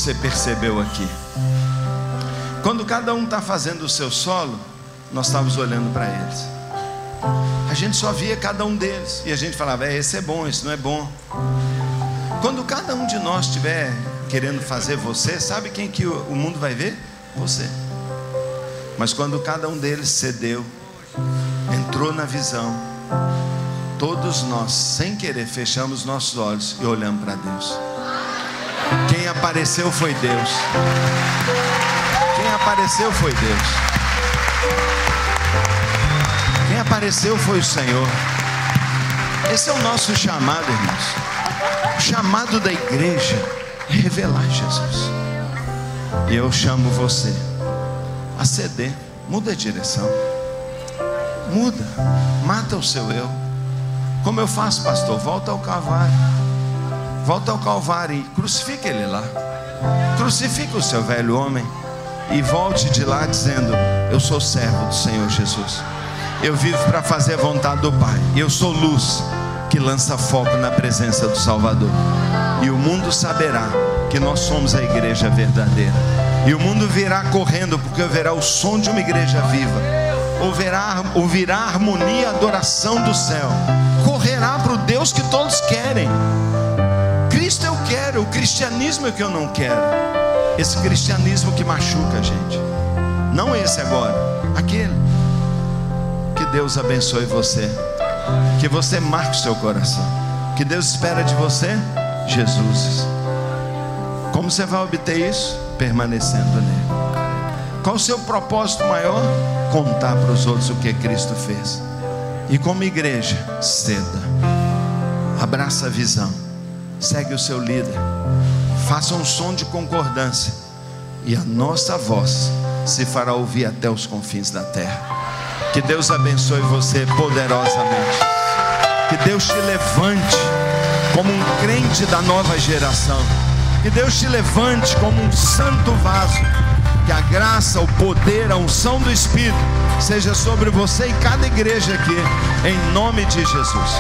Você percebeu aqui? Quando cada um está fazendo o seu solo, nós estávamos olhando para eles. A gente só via cada um deles e a gente falava: é, esse é bom, esse não é bom. Quando cada um de nós estiver querendo fazer você, sabe quem que o mundo vai ver? Você. Mas quando cada um deles cedeu, entrou na visão, todos nós, sem querer, fechamos nossos olhos e olhamos para Deus. Quem apareceu foi Deus. Quem apareceu foi Deus. Quem apareceu foi o Senhor. Esse é o nosso chamado, irmãos. O chamado da igreja é revelar Jesus. E eu chamo você a ceder. Muda a direção. Muda. Mata o seu eu. Como eu faço, pastor? Volta ao cavalo Volta ao Calvário e crucifica ele lá. Crucifica o seu velho homem e volte de lá dizendo: Eu sou servo do Senhor Jesus. Eu vivo para fazer a vontade do Pai. Eu sou luz que lança fogo na presença do Salvador. E o mundo saberá que nós somos a igreja verdadeira. E o mundo virá correndo, porque ouvirá o som de uma igreja viva. Ouvirá, ouvirá a harmonia e adoração do céu. Correrá para o Deus que todos querem. Quero, o cristianismo é que eu não quero. Esse cristianismo que machuca a gente. Não esse agora, aquele. Que Deus abençoe você. Que você marque o seu coração. Que Deus espera de você Jesus. Como você vai obter isso? Permanecendo nele. Qual o seu propósito maior? Contar para os outros o que Cristo fez. E como igreja, ceda. Abraça a visão. Segue o seu líder. Faça um som de concordância. E a nossa voz se fará ouvir até os confins da terra. Que Deus abençoe você poderosamente. Que Deus te levante como um crente da nova geração. Que Deus te levante como um santo vaso. Que a graça, o poder, a unção do Espírito seja sobre você e cada igreja aqui, em nome de Jesus.